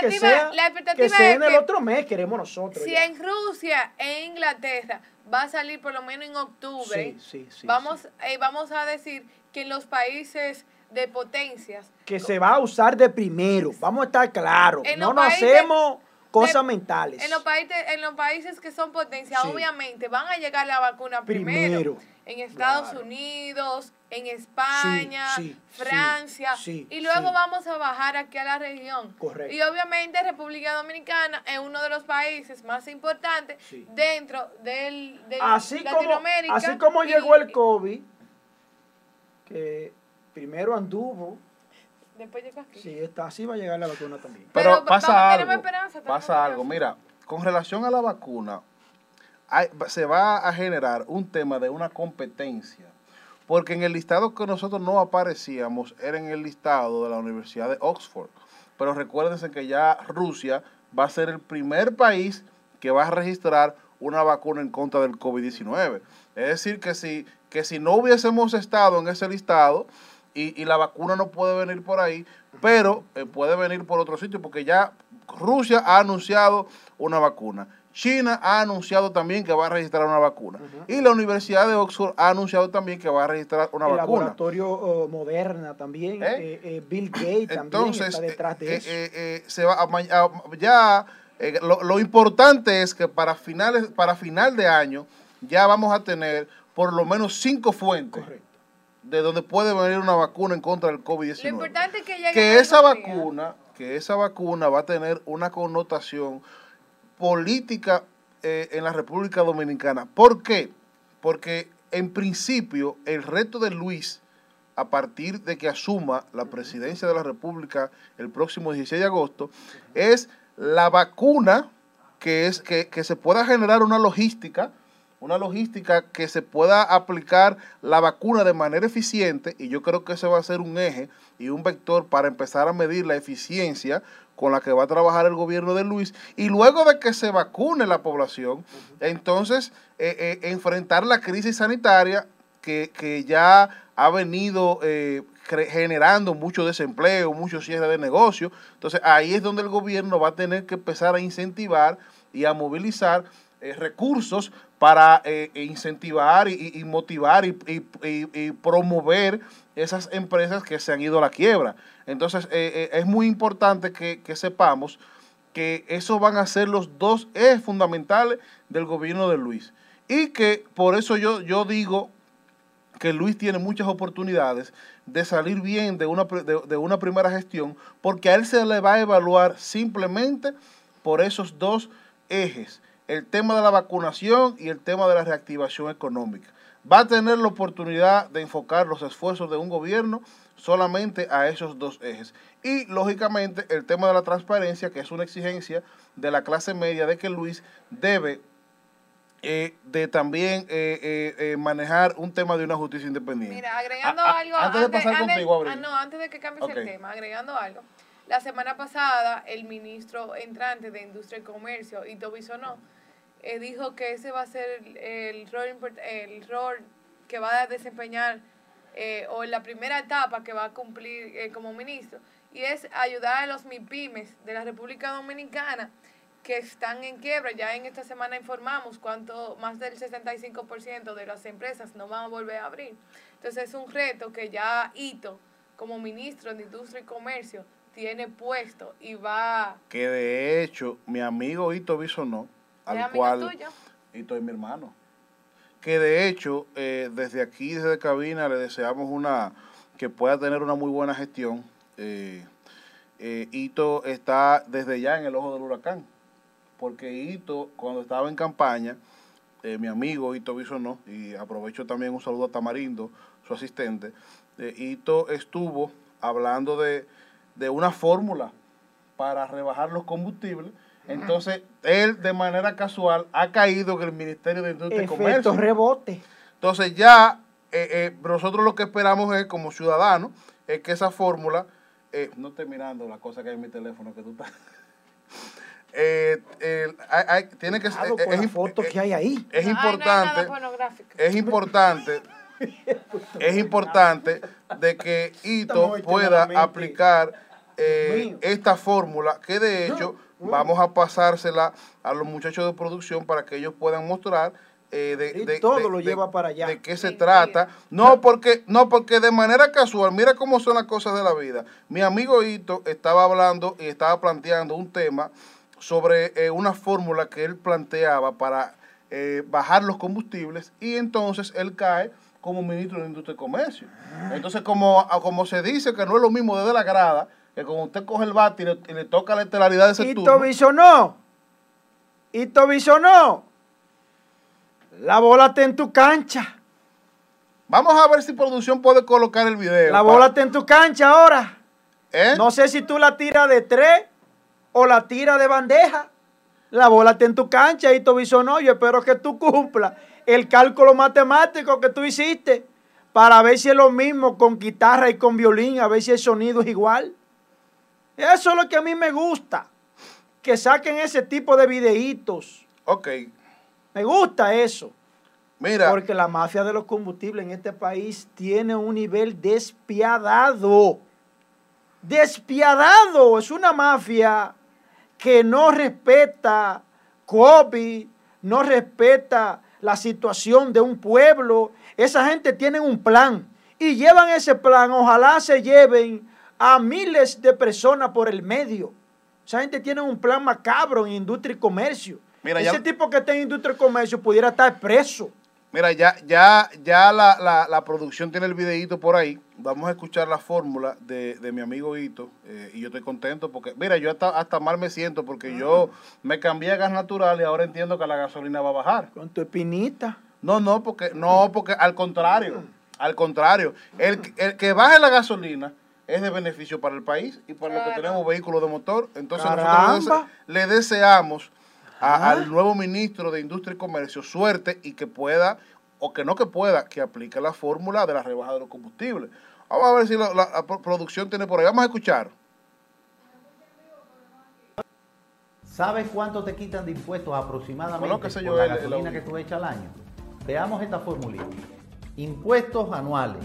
que sea, que sea en el otro mes, queremos nosotros. Si en Rusia e Inglaterra va a salir por lo menos en octubre, vamos, eh, vamos a decir que en los países de potencias... Que se va a usar de primero, vamos a estar claros, no nos hacemos cosas mentales. En los, países, en los países que son potencias, obviamente, van a llegar la vacuna primero. En Estados Unidos, en España, Francia, y luego vamos a bajar aquí a la región. Correcto. Y obviamente República Dominicana es uno de los países más importantes dentro del, así Latinoamérica. Como, así como llegó el COVID, que primero anduvo Después llega aquí. Sí, está, así va a llegar la vacuna también. Pero, pasa algo. pasa algo. Mira, con relación a la vacuna, se va a generar un tema de una competencia. Porque en el listado que nosotros no aparecíamos era en el listado de la Universidad de Oxford. Pero recuérdense que ya Rusia va a ser el primer país que va a registrar una vacuna en contra del COVID-19. Es decir, que si, que si no hubiésemos estado en ese listado, y, la vacuna no puede venir por ahí, pero eh, puede venir por otro sitio porque ya Rusia ha anunciado una vacuna. China ha anunciado también que va a registrar una vacuna. Y la Universidad de Oxford ha anunciado también que va a registrar una vacuna. El laboratorio uh, Moderna también, ¿Eh? Eh, Bill Gates también está detrás de eso. se va ya lo, lo, importante es que para finales para final de año ya vamos a tener por lo menos cinco fuentes. Correcto de donde puede venir una vacuna en contra del COVID-19. Lo importante es que llegue que esa vacuna, que esa vacuna va a tener una connotación política eh, en la República Dominicana. ¿Por qué? Porque en principio el reto de Luis, a partir de que asuma la presidencia de la República el próximo 16 de agosto, es la vacuna que, es, que, que se pueda generar una logística una logística que se pueda aplicar la vacuna de manera eficiente y yo creo que ese va a ser un eje y un vector para empezar a medir la eficiencia con la que va a trabajar el gobierno de Luis y luego de que se vacune la población, entonces eh, eh, enfrentar la crisis sanitaria que, ya ha venido eh, generando mucho desempleo, mucho cierre de negocio. Entonces ahí es donde el gobierno va a tener que empezar a incentivar y a movilizar recursos para eh, incentivar y, motivar y, promover esas empresas que se han ido a la quiebra. Entonces, eh, eh, es muy importante que, sepamos que esos van a ser los dos ejes fundamentales del gobierno de Luis. Y que por eso yo, digo que Luis tiene muchas oportunidades de salir bien de una, de una primera gestión, porque a él se le va a evaluar simplemente por esos dos ejes el tema de la vacunación y el tema de la reactivación económica. Va a tener la oportunidad de enfocar los esfuerzos de un gobierno solamente a esos dos ejes. Y lógicamente el tema de la transparencia, que es una exigencia de la clase media de que Luis debe eh, de también eh, eh, manejar un tema de una justicia independiente. Mira, agregando algo. Antes, de pasar contigo, Abril. Ah, no, antes de que cambies el tema, agregando algo. La semana pasada, el ministro entrante de Industria y Comercio, Ito Bisonó, dijo que ese va a ser el, rol, el rol que va a desempeñar o en la primera etapa que va a cumplir como ministro, y es ayudar a los MIPIMES de la República Dominicana que están en quiebra. Ya en esta semana informamos cuánto más del 65% de las empresas no van a volver a abrir. Entonces es un reto que ya Ito, como ministro de Industria y Comercio, tiene puesto y va... Que de hecho, mi amigo Ito Bisonó, al cual... Tuyo? Ito es mi hermano. Que de hecho, eh, desde aquí, desde cabina, le deseamos una que pueda tener una muy buena gestión. Eh, eh, Ito está desde ya en el ojo del huracán porque Ito, cuando estaba en campaña, eh, mi amigo Ito Bisonó, y aprovecho también un saludo a Tamarindo, su asistente, eh, Ito estuvo hablando de, una fórmula para rebajar los combustibles. Entonces, él de manera casual ha caído en el Ministerio de Industria y Comercio. rebote. Entonces, ya eh, nosotros lo que esperamos es, como ciudadanos, es que esa fórmula, no estoy mirando la cosa que hay en mi teléfono que tú estás (laughs) eh, tiene que ser. es, foto que hay ahí. Es importante. es importante. es importante de que (laughs) Ito pueda aplicar eh, esta fórmula que de hecho vamos a pasársela a los muchachos de producción para que ellos puedan mostrar eh, de, todo lo lleva para allá. de qué se trata. No porque, no porque de manera casual, mira cómo son las cosas de la vida. Mi amigo Ito estaba hablando y estaba planteando un tema sobre eh, una fórmula que él planteaba para eh, bajar los combustibles y entonces él cae como ministro de Industria y Comercio. Entonces, como, como se dice que no es lo mismo desde la grada, que como usted coge el bate y le, toca la estelaridad de ese y turno. no. Y no. La bola está en tu cancha. Vamos a ver si producción puede colocar el video. La bola está en tu cancha ahora. ¿Eh? No sé si tú la tiras de tres o la tira de bandeja. La bola está en tu cancha y no. Yo espero que tú cumplas el cálculo matemático que tú hiciste para ver si es lo mismo con guitarra y con violín, a ver si el sonido es igual. Eso es lo que a mí me gusta. Que saquen ese tipo de videitos. Ok. Me gusta eso. Mira. Porque la mafia de los combustibles en este país tiene un nivel despiadado. Despiadado. Es una mafia que no respeta COVID, no respeta la situación de un pueblo. Esa gente tiene un plan y llevan ese plan, ojalá se lleven a miles de personas por el medio. Esa gente tiene un plan macabro en industria y comercio. Ese tipo que está en industria y comercio pudiera estar preso. Mira, ya, ya, ya la, la, producción tiene el videíto por ahí. Vamos a escuchar la fórmula de, mi amigo Hito. Eh, y yo estoy contento porque, mira, yo hasta, hasta mal me siento porque yo me cambié a gas natural y ahora entiendo que la gasolina va a bajar. Con tu espinita. No, no, porque, no, porque al contrario, al contrario. El, el que baje la gasolina es de beneficio para el país y para los que tenemos vehículos de motor. Entonces nosotros le deseamos al nuevo ministro de Industria y Comercio suerte y que pueda, o que no que pueda, que aplique la fórmula de la rebaja de los combustibles. Vamos a ver si la, producción tiene por ahí. Vamos a escuchar. ¿Sabes cuánto te quitan de impuestos aproximadamente por la gasolina que tú echas al año? Veamos esta formulita. Impuestos anuales.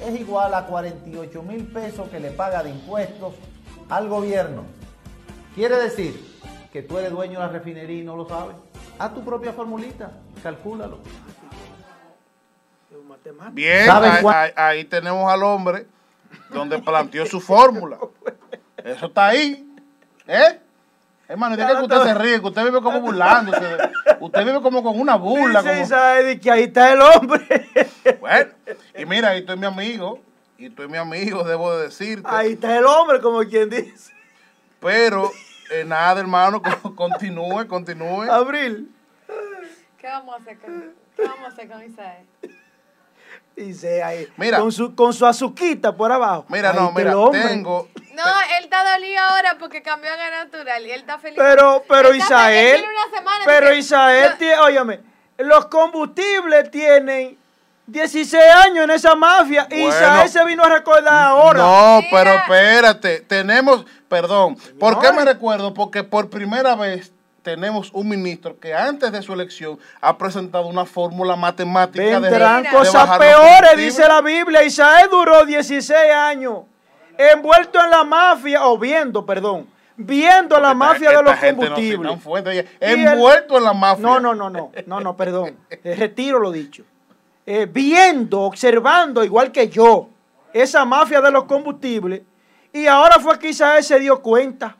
es igual a 48 mil pesos que le paga de impuestos al gobierno. Quiere decir que tú eres dueño de la refinería y no lo sabes. Haz tu propia formulita, calcúlalo. Bien, ahí, tenemos al hombre donde planteó su fórmula. Eso está ahí. ¿Eh? Hermano, diga que usted se ríe, que usted vive como burlándose. Usted vive como con una burla. Sí, sabe que ahí está el hombre. Bueno, y mira, ahí estoy mi amigo. Y tú mi amigo, debo de decirte. Ahí está el hombre, como quien dice. Pero, eh, nada, hermano, (laughs) continúe, continúe. Abril. ¿Qué vamos a hacer con, qué vamos a hacer con Isaías? Dice ahí. Mira. Con su, con su azuquita por abajo. Mira, no, mira, tengo. No, él está dolido ahora porque cambió a natural y él está feliz. Pero, pero Isael. Pero Isael, óyame, los combustibles tienen 16 años en esa mafia y Isael se vino a recordar ahora. No, pero espérate, tenemos, perdón, ¿por qué me recuerdo? Porque por primera vez tenemos un ministro que antes de su elección ha presentado una fórmula matemática Vendrán de, cosas peores, dice la Biblia. Isaías duró 16 años envuelto en la mafia, o viendo, perdón, viendo la mafia de los combustibles. envuelto en la mafia. No, no, no, no, no, no, perdón. (laughs) Retiro lo dicho. Eh, viendo, observando, igual que yo, esa mafia de los combustibles. Y ahora fue que Isaías se dio cuenta.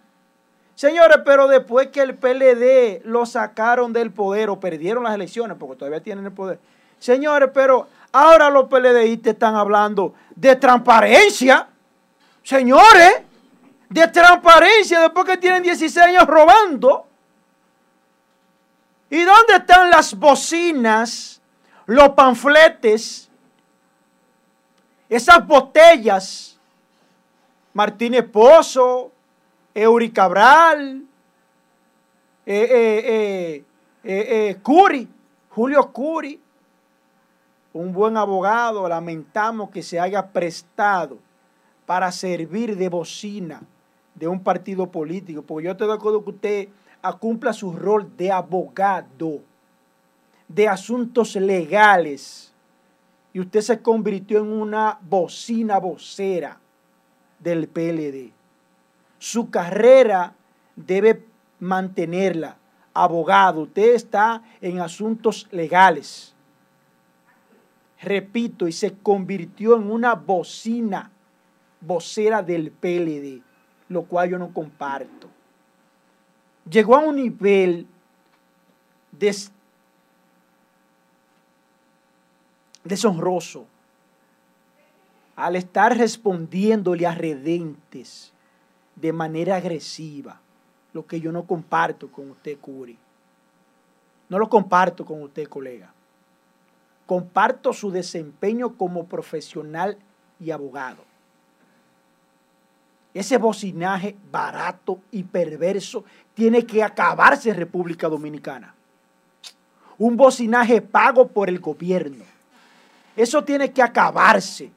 Señores, pero después que el PLD lo sacaron del poder o perdieron las elecciones, porque todavía tienen el poder. Señores, pero ahora los PLDistas están hablando de transparencia. Señores, de transparencia después que tienen 16 años robando. ¿Y dónde están las bocinas, los panfletes, esas botellas? Martínez Pozo, Eury Cabral, eh, eh, eh, Curi, Julio Curi, un buen abogado, lamentamos que se haya prestado para servir de bocina de un partido político, porque yo de acuerdo que usted cumpla su rol de abogado de asuntos legales y usted se convirtió en una bocina vocera del PLD su carrera debe mantenerla. Abogado, usted está en asuntos legales. Repito, y se convirtió en una bocina, vocera del PLD, lo cual yo no comparto. Llegó a un nivel deshonroso al estar respondiéndole a redentes de manera agresiva, lo que yo no comparto con usted, Curi. No lo comparto con usted, colega. Comparto su desempeño como profesional y abogado. Ese bocinaje barato y perverso tiene que acabarse en República Dominicana. Un bocinaje pago por el gobierno. Eso tiene que acabarse.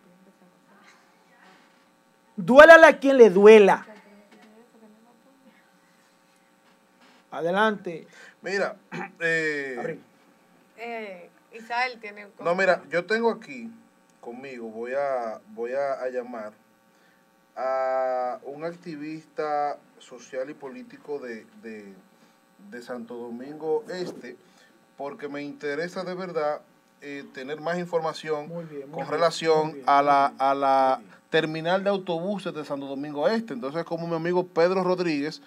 Duélale a quien le duela. Adelante. Mira, (clears throat) eh, eh, Isabel tiene un... No, mira, yo tengo aquí conmigo, voy a, voy a, llamar a un activista social y político de, Santo Domingo Este, porque me interesa de verdad eh, tener más información con relación a la, a la terminal de autobuses de Santo Domingo Este. Entonces, como mi amigo Pedro Rodríguez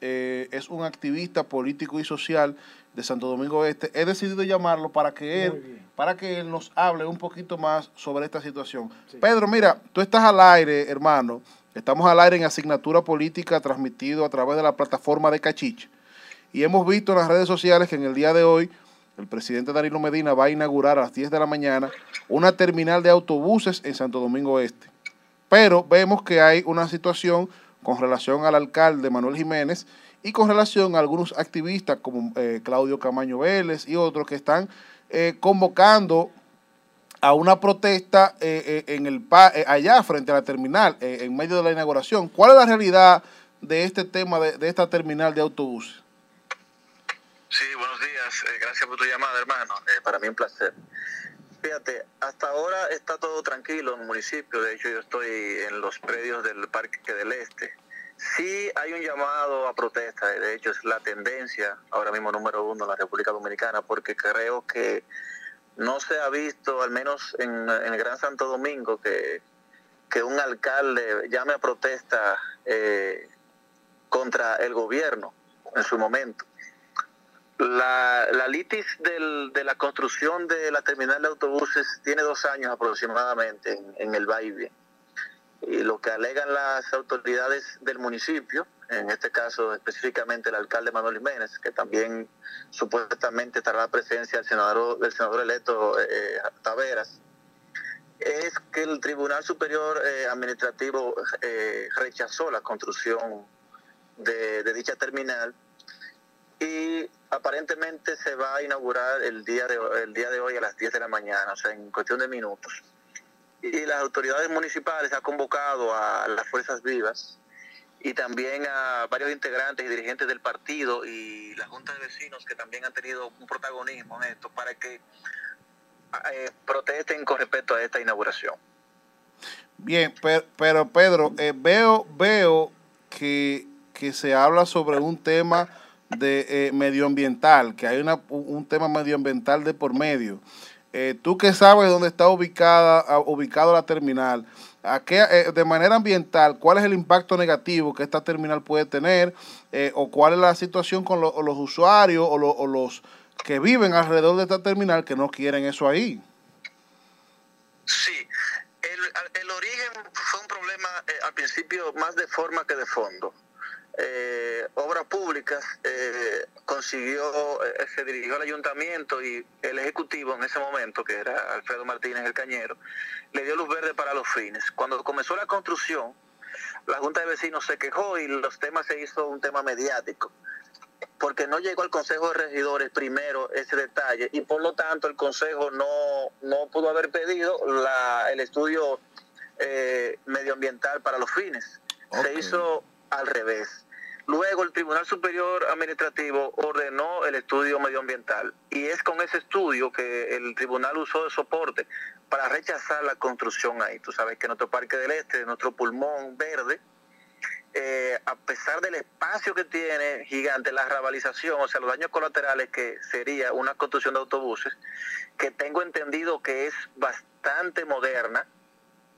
eh, es un activista político y social de Santo Domingo Este. He decidido llamarlo para que él, para que él nos hable un poquito más sobre esta situación. Pedro, mira, tú estás al aire, hermano. Estamos al aire en asignatura política transmitido a través de la plataforma de Cachiche. Y hemos visto en las redes sociales que en el día de hoy el presidente Danilo Medina va a inaugurar a las 10 de la mañana una terminal de autobuses en Santo Domingo Este. Pero vemos que hay una situación con relación al alcalde Manuel Jiménez y con relación a algunos activistas como eh, Claudio Camaño Vélez y otros que están eh, convocando a una protesta eh, en el allá frente a la terminal, en medio de la inauguración. ¿Cuál es la realidad de este tema, de, de esta terminal de autobuses? Sí, buenos días. gracias por tu llamada, hermano. para mí un placer. Fíjate, hasta ahora está todo tranquilo en el municipio. De hecho, yo estoy en los predios del Parque del Este. Sí hay un llamado a protesta, de hecho es la tendencia ahora mismo número uno en la República Dominicana, porque creo que no se ha visto, al menos en, el Gran Santo Domingo, que, un alcalde llame a protesta eh, contra el gobierno en su momento. La, litis de la construcción de la terminal de autobuses tiene dos años aproximadamente en, en el Baile. Y lo que alegan las autoridades del municipio, en este caso específicamente el alcalde Manuel Jiménez, que también supuestamente estará la presencia del senador, del senador electo eh, Taveras, es que el Tribunal Superior eh, Administrativo eh, rechazó la construcción de, de, dicha terminal y aparentemente se va a inaugurar el día, de, el día de hoy a las 10 de la mañana, o sea, en cuestión de minutos y las autoridades municipales han convocado a las fuerzas vivas y también a varios integrantes y dirigentes del partido y la Junta de Vecinos que también han tenido un protagonismo en esto para que eh, protesten con respecto a esta inauguración. Bien, pero, Pedro, eh, veo, veo que, se habla sobre un tema de eh, medioambiental, que hay una, un tema medioambiental de por medio. Eh, tú que sabes dónde está ubicada, ubicado la terminal, ¿a qué, eh, de manera ambiental, ¿cuál es el impacto negativo que esta terminal puede tener? Eh, ¿O cuál es la situación con los usuarios o, los que viven alrededor de esta terminal que no quieren eso ahí? Sí, el, el origen fue un problema al principio más de forma que de fondo eh, Obras Públicas eh, consiguió, eh, se dirigió al ayuntamiento y el ejecutivo en ese momento, que era Alfredo Martínez el Cañero, le dio luz verde para los fines. Cuando comenzó la construcción, la Junta de Vecinos se quejó y los temas se hizo un tema mediático, porque no llegó al Consejo de Regidores primero ese detalle y por lo tanto el Consejo no, no pudo haber pedido la, el estudio eh, medioambiental para los fines. Se hizo al revés. Luego el Tribunal Superior Administrativo ordenó el estudio medioambiental y es con ese estudio que el tribunal usó de soporte para rechazar la construcción ahí. Tú sabes que nuestro Parque del Este, nuestro pulmón verde, eh, a pesar del espacio que tiene gigante, la rabalización, o sea, los daños colaterales que sería una construcción de autobuses, que tengo entendido que es bastante moderna,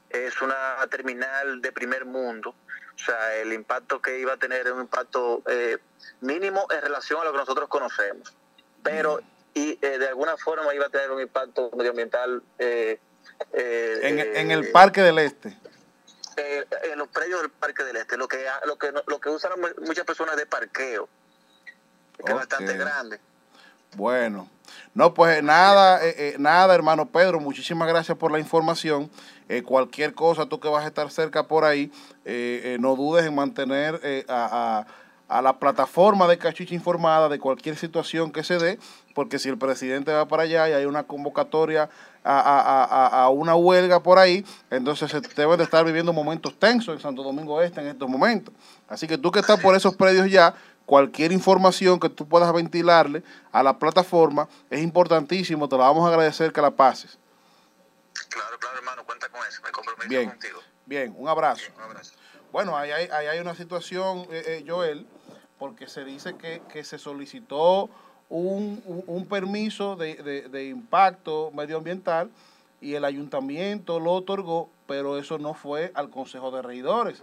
es una terminal de primer mundo, o sea, el impacto que iba a tener es un impacto eh, mínimo en relación a lo que nosotros conocemos. Pero, y eh, de alguna forma iba a tener un impacto medioambiental. Eh, en, el Parque del Este. en los predios del Parque del Este, lo que, lo que, lo que usan muchas personas de parqueo, que es bastante grande. Bueno, no, pues nada, nada, hermano Pedro, muchísimas gracias por la información. Eh, cualquier cosa, tú que vas a estar cerca por ahí, eh, eh, no dudes en mantener a, la plataforma de Cachicha informada de cualquier situación que se dé, porque si el presidente va para allá y hay una convocatoria a, una huelga por ahí, entonces se deben de estar viviendo momentos tensos en Santo Domingo Este en estos momentos. Así que tú que estás por esos predios ya, cualquier información que tú puedas ventilarle a la plataforma es importantísimo, te lo vamos a agradecer que la pases. Claro, claro, hermano, cuenta con eso, me comprometo bien, contigo. Bien, un abrazo. un abrazo. Bueno, ahí hay, hay una situación, eh, eh, Joel, porque se dice que, se solicitó un, permiso de, impacto medioambiental y el ayuntamiento lo otorgó, pero eso no fue al Consejo de Regidores.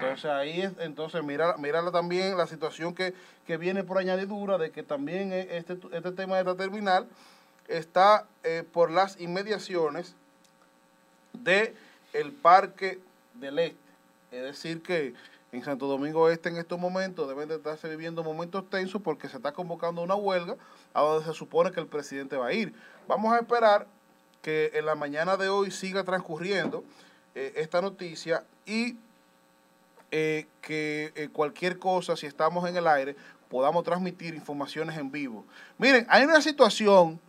Entonces ahí, entonces mira, mira también la situación que, viene por añadidura de que también este, este tema de esta terminal está eh, por las inmediaciones de Parque del Este. Es decir, que en Santo Domingo Este en estos momentos deben de estarse viviendo momentos tensos porque se está convocando una huelga a donde se supone que el presidente va a ir. Vamos a esperar que en la mañana de hoy siga transcurriendo eh, esta noticia y eh, que cualquier cosa, si estamos en el aire, podamos transmitir informaciones en vivo. Miren, hay una situación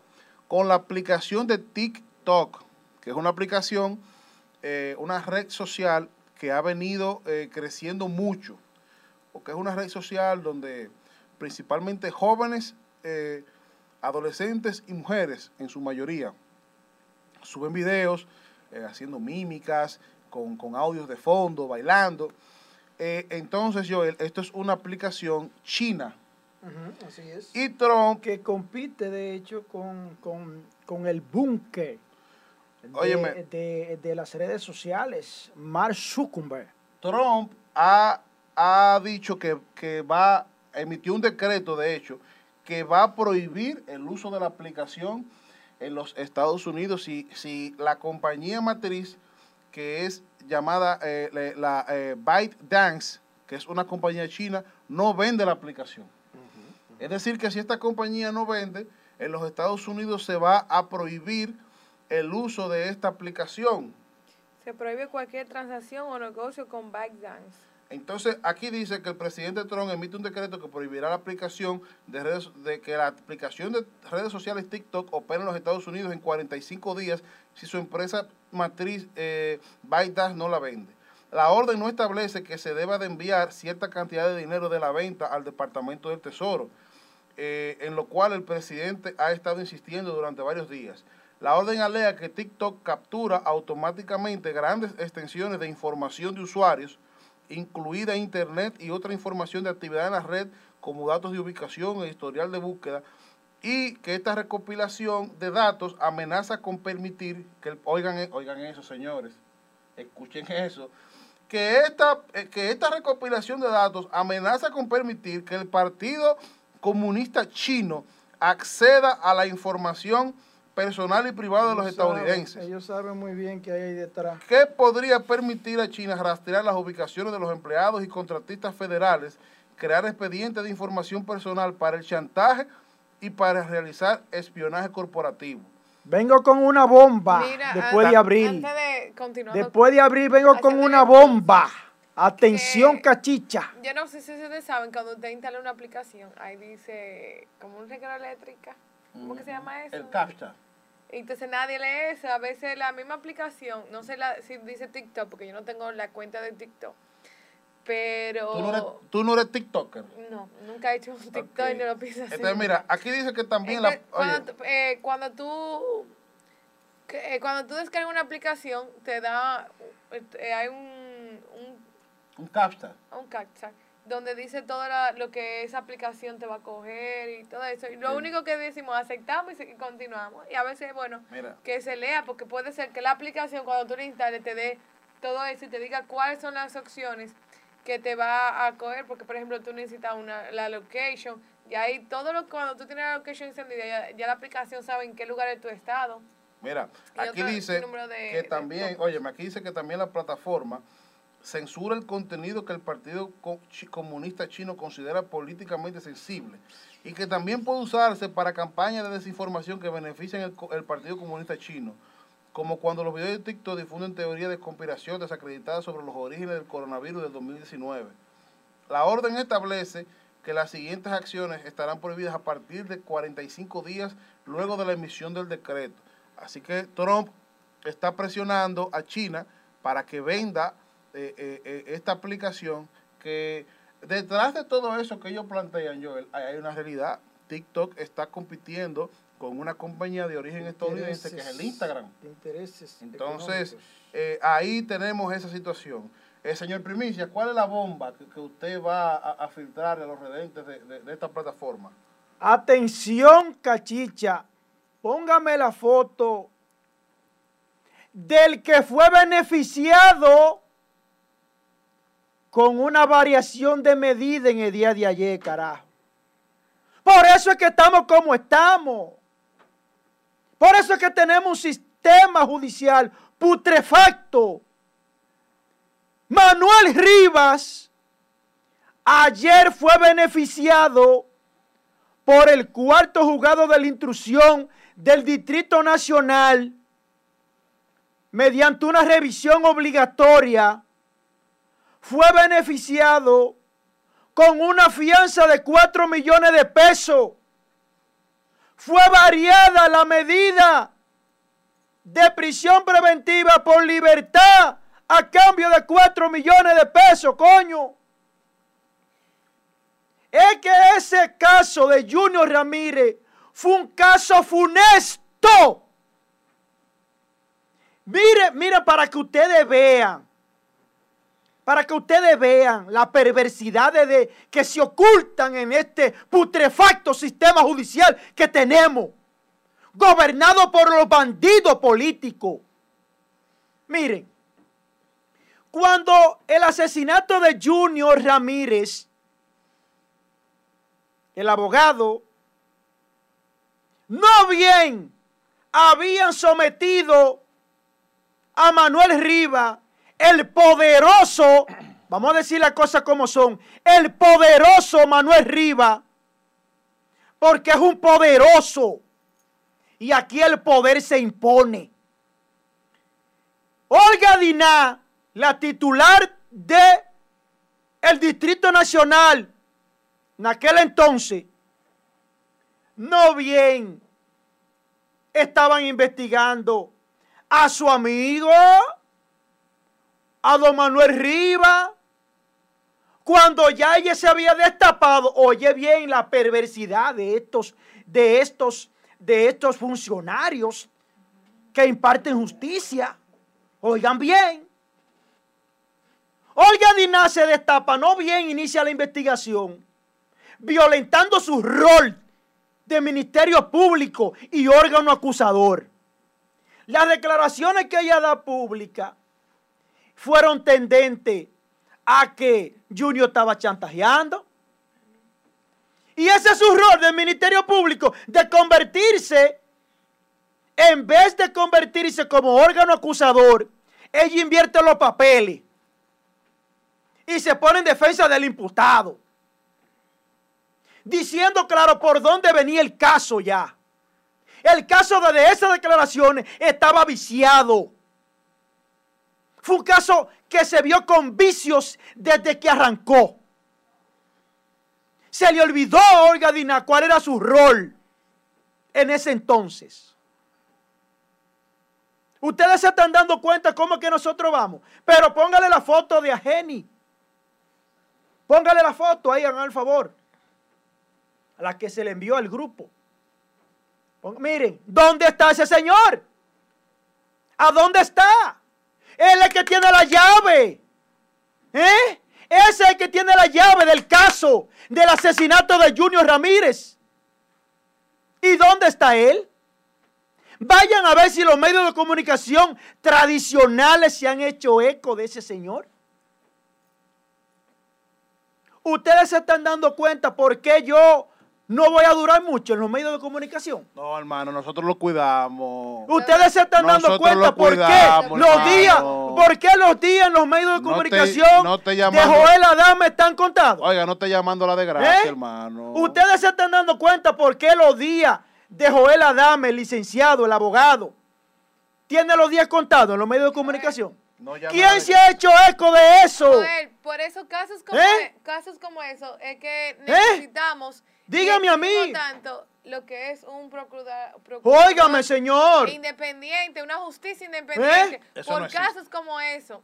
con la aplicación de TikTok, que es una aplicación, eh, una red social que ha venido eh, creciendo mucho, porque es una red social donde principalmente jóvenes, eh, adolescentes y mujeres, en su mayoría, suben videos haciendo mímicas, con, con audios de fondo, bailando. Eh, entonces, Joel, esto es una aplicación china. así es. Y Trump... Que compite, de hecho, con, el búnker de, de, las redes sociales, Mark Zuckerberg. Trump ha, ha dicho que, que va, emitió un decreto, de hecho, que va a prohibir el uso de la aplicación en los Estados Unidos si, si la compañía matriz que es llamada eh, la eh, ByteDance, que es una compañía china, no vende la aplicación. Es decir, que si esta compañía no vende, en los Estados Unidos se va a prohibir el uso de esta aplicación. Se prohíbe cualquier transacción o negocio con ByteDance. Entonces, aquí dice que el presidente Trump emite un decreto que prohibirá la aplicación de redes, de que la aplicación de redes sociales TikTok opere en los Estados Unidos en 45 días si su empresa matriz eh, no la vende. La orden no establece que se deba de enviar cierta cantidad de dinero de la venta al Departamento del Tesoro, eh, en lo cual el presidente ha estado insistiendo durante varios días. La orden alega que TikTok captura automáticamente grandes extensiones de información de usuarios, incluida Internet y otra información de actividad en la red como datos de ubicación e historial de búsqueda, y que esta recopilación de datos amenaza con permitir que, oigan, oigan eso señores, escuchen eso, que esta, eh, que esta recopilación de datos amenaza con permitir que el Partido Comunista Chino acceda a la información personal y privado de los estadounidenses. Ellos saben muy bien qué hay ahí detrás. ¿Qué podría permitir a China rastrear las ubicaciones de los empleados y contratistas federales, crear expedientes de información personal para el chantaje y para realizar espionaje corporativo? Vengo con una bomba después de abril. después de abril vengo con una bomba. Atención, cachicha. Yo no sé si ustedes saben, cuando usted instala una aplicación, ahí dice como un regalo eléctrica. ¿Cómo que se llama eso? El CAPTCHA. Entonces nadie lee eso. A veces la misma aplicación, no sé la, si dice TikTok, porque yo no tengo la cuenta de TikTok. Pero. ¿Tú no eres, TikToker? No, nunca he hecho un TikTok y no lo pienso así. Entonces, mira, aquí dice que también la. Cuando, eh, cuando tú. Eh, cuando tú descargas una aplicación, te da. Eh, hay un. Un, un captcha. Un captcha donde dice todo lo que esa aplicación te va a coger y todo eso. Y lo único que decimos, aceptamos y, continuamos. Y a veces, bueno, que se lea, porque puede ser que la aplicación cuando tú la instales te dé todo eso y te diga cuáles son las opciones que te va a coger, porque por ejemplo tú necesitas una, la location, y ahí todo lo cuando tú tienes la location encendida, ya, la aplicación sabe en qué lugar es tu estado. Mira, aquí dice que también, oye, aquí dice que también la plataforma censura el contenido que el Partido Comunista Chino considera políticamente sensible y que también puede usarse para campañas de desinformación que benefician el, el Partido Comunista Chino, como cuando los videos de TikTok difunden teorías de conspiración desacreditadas sobre los orígenes del coronavirus del 2019. La orden establece que las siguientes acciones estarán prohibidas a partir de 45 días luego de la emisión del decreto. Así que Trump está presionando a China para que venda eh, eh, eh, esta aplicación que detrás de todo eso que ellos plantean, Joel, hay una realidad. TikTok está compitiendo con una compañía de origen estadounidense que es el Instagram. Intereses Entonces, ahí tenemos esa situación. señor Primicia, ¿cuál es la bomba que, usted va a, filtrar a los redentes de, de, esta plataforma? Atención, cachicha. Póngame la foto del que fue beneficiado con una variación de medida en el día de ayer, carajo. Por eso es que estamos como estamos. Por eso es que tenemos un sistema judicial putrefacto. Manuel Rivas ayer fue beneficiado por el cuarto juzgado de la intrusión del Distrito Nacional mediante una revisión obligatoria fue beneficiado con una fianza de 4 millones de pesos. Fue variada la medida de prisión preventiva por libertad a cambio de 4 millones de pesos, coño. Es que ese caso de Junior Ramírez fue un caso funesto. Mire, mire para que ustedes vean para que ustedes vean la perversidad de, que se ocultan en este putrefacto sistema judicial que tenemos, gobernado por los bandidos políticos. Miren, cuando el asesinato de Junior Ramírez, el abogado, no bien habían sometido a Manuel Riva, el poderoso, vamos a decir las cosas como son, el poderoso Manuel Riva, porque es un poderoso. Y aquí el poder se impone. Olga Diná, la titular de el Distrito Nacional, en aquel entonces, no bien estaban investigando a su amigo, a don Manuel Riva, cuando ya ella se había destapado, oye bien la perversidad de estos, de estos, de estos funcionarios que imparten justicia. Oigan bien. Olga Diná se destapa, no bien inicia la investigación, violentando su rol de ministerio público y órgano acusador. Las declaraciones que ella da pública fueron tendentes a que Junior estaba chantajeando. Y ese es su rol del Ministerio Público, de convertirse, en vez de convertirse como órgano acusador, ella invierte los papeles y se pone en defensa del imputado. Diciendo claro por dónde venía el caso ya. El caso de esas declaraciones estaba viciado. Fue un caso que se vio con vicios desde que arrancó. Se le olvidó a Olga Dina cuál era su rol en ese entonces. Ustedes se están dando cuenta cómo que nosotros vamos. Pero póngale la foto de Ageni. Póngale la foto ahí, hagan el favor. A la que se le envió al grupo. miren, ¿dónde está ese señor? ¿A dónde está? Él es el que tiene la llave. ¿Eh? Ese es el que tiene la llave del caso del asesinato de Junior Ramírez. ¿Y dónde está él? Vayan a ver si los medios de comunicación tradicionales se han hecho eco de ese señor. Ustedes se están dando cuenta por qué yo no voy a durar mucho en los medios de comunicación. No, hermano, nosotros lo cuidamos. Ustedes se están dando cuenta por qué los días, por qué los días en los medios de comunicación de Joel Adame están contados. Oiga, no te llamando la desgracia, ¿Eh? hermano. Ustedes se están dando cuenta por qué los días de Joel Adame, el licenciado, el abogado, tiene los días contados en los medios de comunicación. ¿Quién se ha hecho eco de eso? por eso casos como, ¿Eh? e, casos como eso es que ¿Eh? Dígame a mí. tanto, lo que es un procurador. Óigame, señor. Independiente, una justicia independiente. ¿Eh? Por casos como eso.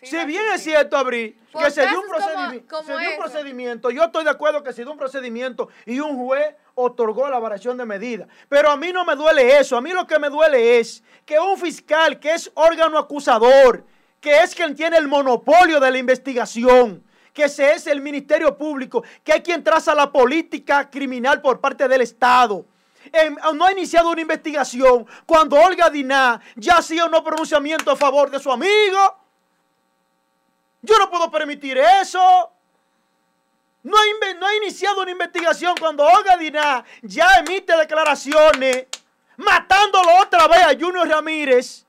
si bien es cierto, Abrí, que se dio, un procedimiento, se dio un procedimiento, yo estoy de acuerdo que se dio un procedimiento y un juez otorgó la variación de medida. Pero a mí no me duele eso, a mí lo que me duele es que un fiscal que es órgano acusador, que es quien tiene el monopolio de la investigación, que ese es el Ministerio Público, que hay quien traza la política criminal por parte del Estado. no ha iniciado una investigación cuando Olga Diná ya hacía un pronunciamiento a favor de su amigo. Yo no puedo permitir eso. No ha, no ha iniciado una investigación cuando Olga Diná ya emite declaraciones matándolo otra vez a Junior Ramírez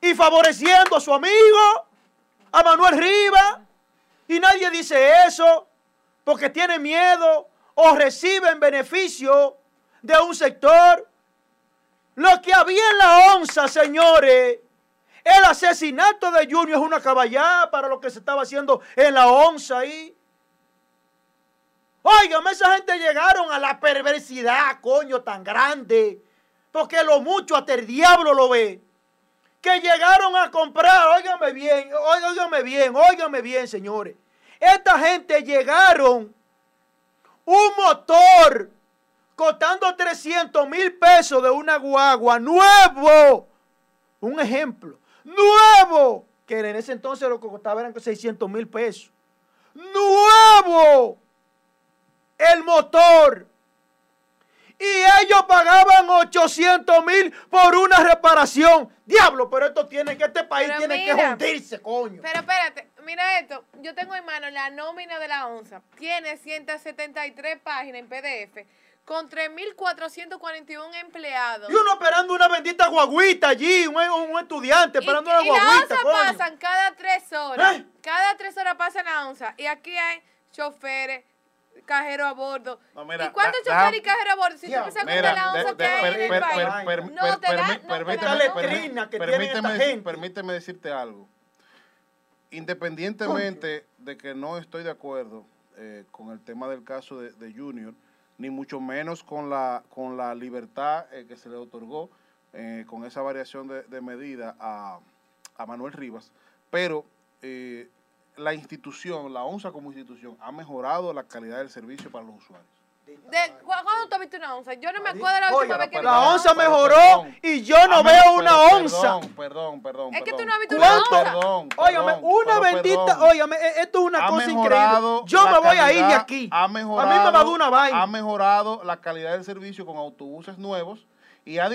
y favoreciendo a su amigo, a Manuel Rivas. Y nadie dice eso porque tiene miedo o reciben beneficio de un sector. Lo que había en la onza, señores, el asesinato de Junior es una caballada para lo que se estaba haciendo en la onza ahí. Óigame, esa gente llegaron a la perversidad, coño, tan grande. Porque lo mucho hasta el diablo lo ve. Que llegaron a comprar, óigame bien, óigame bien, óigame bien, señores. Esta gente llegaron un motor costando 300 mil pesos de una guagua nuevo. Un ejemplo, nuevo. Que en ese entonces lo que costaba eran 600 mil pesos. ¡Nuevo! El motor. Y ellos pagaban 800 mil por una reparación. Diablo, pero esto tiene que, este país tiene que hundirse, coño. Pero espérate, mira esto. Yo tengo en mano la nómina de la ONSA. Tiene 173 páginas en PDF con 3.441 empleados. Y uno esperando una bendita guaguita allí, un, estudiante esperando una guaguita. Y la onza pasan cada tres horas. ¿Eh? Cada tres horas pasa la onza. Y aquí hay choferes, cajero a bordo. ¿Y cuántos choferes y cajero a bordo? Si tú empiezas a la onza que hay en el país. No te da, Permíteme decirte algo. Independientemente de que no estoy de acuerdo eh, con el tema del caso de, de Junior, ni mucho menos con la, con la libertad eh, que se le otorgó eh, con esa variación de, medida a, Manuel Rivas, pero eh, la institución, la ONSA como institución, ha mejorado la calidad del servicio para los usuarios. ¿Cuándo tú has visto una onza? Yo no me acuerdo la última vez que vi La onza mejoró y yo no veo una onza. Perdón, perdón, perdón. Es que tú no has visto una onza. Perdón, óyame, una bendita, óyame, e, esto es una cosa increíble. Yo me voy a ir de aquí. Ha mejorado, a mí me va a dar una vaina. Ha mejorado la calidad del servicio con autobuses nuevos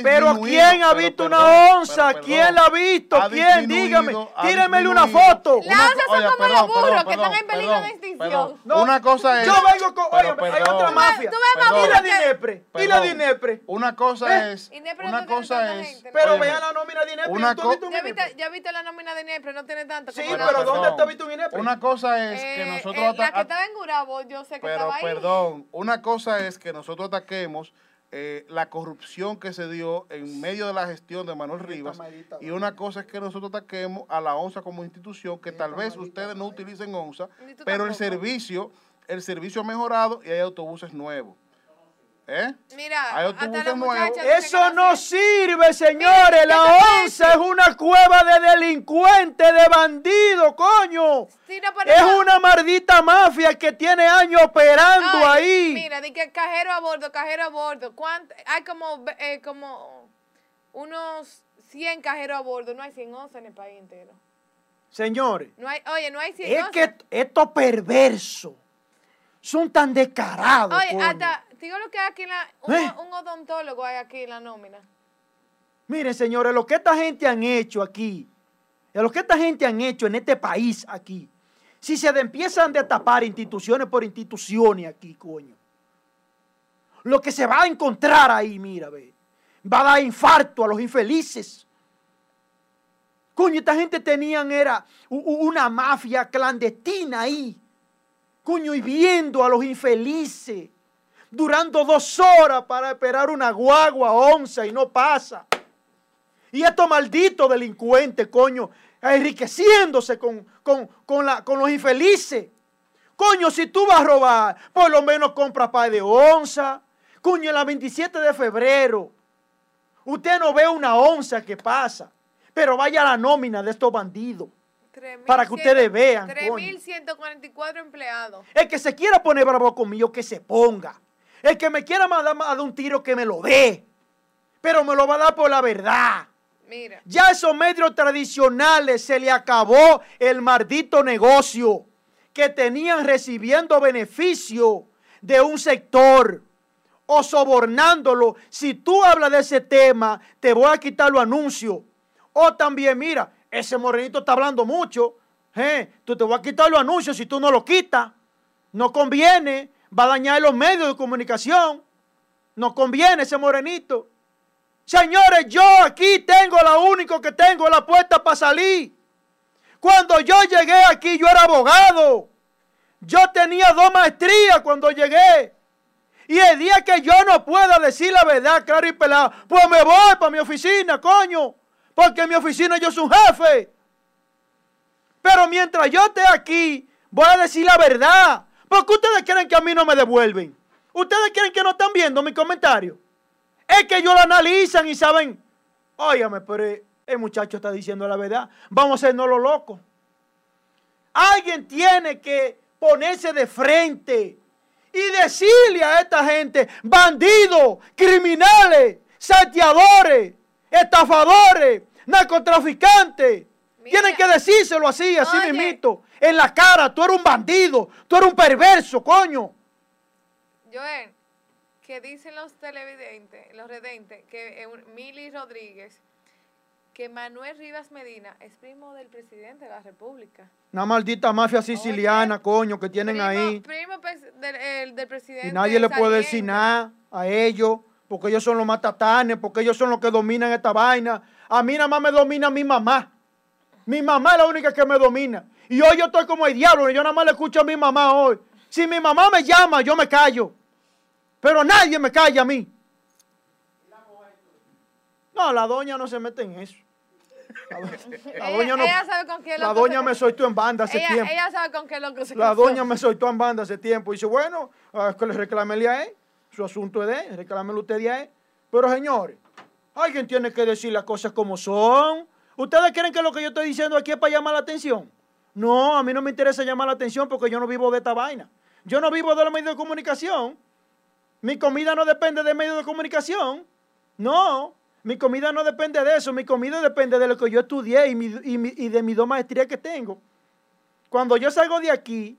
pero ¿quién ha visto una onza? ¿Quién la ha visto? ¿Quién? Dígame. Tírenmele una foto. Las onzas son como los burros que están en peligro de extinción. una cosa es. Yo vengo con. Oye, hay otra mafia. Y la Dinepre. Y la Dinepre. Una cosa es. Una cosa es. Pero vea la nómina de Dinepre. Ya viste la nómina de Dinepre, no tiene tanto. Sí, pero ¿dónde has visto Dinepre? Una cosa es que nosotros. La que estaba en Gurabo, yo sé que estaba ahí. Pero perdón. Una cosa es que nosotros ataquemos eh, la corrupción que se dio en medio de la gestión de Manuel Rivas. Y una cosa es que nosotros ataquemos a la ONSA como institución, que tal vez ustedes no utilicen ONSA, pero el servicio, el servicio ha mejorado y hay autobuses nuevos. ¿Eh? Mira, Eso no sirve, señores. La ONSA es una cueva de delincuentes, de bandidos, coño. es una maldita mafia que tiene años operando ahí. Mira, di que cajero a bordo, cajero a bordo. Hay como, eh, como unos 100 cajeros a bordo. No hay 100 onzas en el país entero. Señores. No hay, oye, no hay 100 Es que estos perversos son tan descarados. Oye, hasta digo lo que hay aquí, la, ¿Eh? un, odontólogo hay aquí en la nómina. Miren, señores, lo que esta gente han hecho aquí, lo que esta gente han hecho en este país aquí, si se empiezan a tapar instituciones por instituciones aquí, coño, lo que se va a encontrar ahí, mira, ve, va a dar infarto a los infelices. Coño, esta gente tenían era una mafia clandestina ahí. Y viendo a los infelices durando dos horas para esperar una guagua onza y no pasa. Y estos malditos delincuentes, coño, enriqueciéndose con, con, la, con los infelices. Coño, si tú vas a robar, por lo menos compra pay de onza. Coño, en la 27 de febrero, usted no ve una onza que pasa, pero vaya a la nómina de estos bandidos. Para que ustedes vean. 3.144 empleados. El que se quiera poner bravo conmigo, que se ponga. El que me quiera mandar a un tiro, que me lo dé. Pero me lo va a dar por la verdad. Mira. Ya esos medios tradicionales se le acabó el maldito negocio que tenían recibiendo beneficio de un sector o sobornándolo. Si tú hablas de ese tema, te voy a quitar los anuncios. O también, mira, ese morenito está hablando mucho. Eh, tú te voy a quitar los anuncios si tú no lo quitas. No conviene va a dañar los medios de comunicación. Nos conviene ese morenito. Señores, yo aquí tengo lo único que tengo la puerta para salir. Cuando yo llegué aquí, yo era abogado. Yo tenía dos maestrías cuando llegué. Y el día que yo no pueda decir la verdad, claro y pelado, pues me voy para mi oficina, coño. Porque en mi oficina yo soy un jefe. Pero mientras yo esté aquí, voy a decir la verdad. ¿Por qué ustedes creen que a mí no me devuelven? ¿Ustedes creen que no están viendo mi comentario? Es que ellos lo analizan y saben, óyame, pero el muchacho está diciendo la verdad. Vamos a hacernos lo loco. Alguien tiene que ponerse de frente y decirle a esta gente, bandidos, criminales, saqueadores, estafadores, narcotraficantes, Tienen que decírselo así, así mismito. En la cara, tú eres un bandido, tú eres un perverso, coño. Joel, que dicen los televidentes, los redentes, que Mili Rodríguez, que Manuel Rivas Medina es primo del presidente de la República. Una maldita mafia siciliana, coño, que tienen ahí. Primo del, del, presidente. Y nadie le puede decir nada a ellos, porque ellos son los matatanes, porque ellos son los que dominan esta vaina. A mí nada más me domina mi mamá. Mi mamá es la única que me domina. Y hoy yo estoy como el diablo, yo nada más le escucho a mi mamá hoy. Si mi mamá me llama, yo me callo. Pero nadie me calla a mí. No, la doña no se mete en eso. La, doña no, ella sabe con qué La doña me soltó en banda hace tiempo. Ella sabe con qué loco se La doña me soltó en banda hace tiempo. Y dice, bueno, es que le reclamele a él. Su asunto es de él, reclámelo usted a él. Pero señores, alguien tiene que decir las cosas como son. ¿Ustedes creen que lo que yo estoy diciendo aquí es para llamar la atención? No, a mí no me interesa llamar la atención porque yo no vivo de esta vaina. Yo no vivo de los medios de comunicación. Mi comida no depende de medios de comunicación. No, mi comida no depende de eso. Mi comida depende de lo que yo estudié y, y de mis dos maestrías que tengo. Cuando yo salgo de aquí,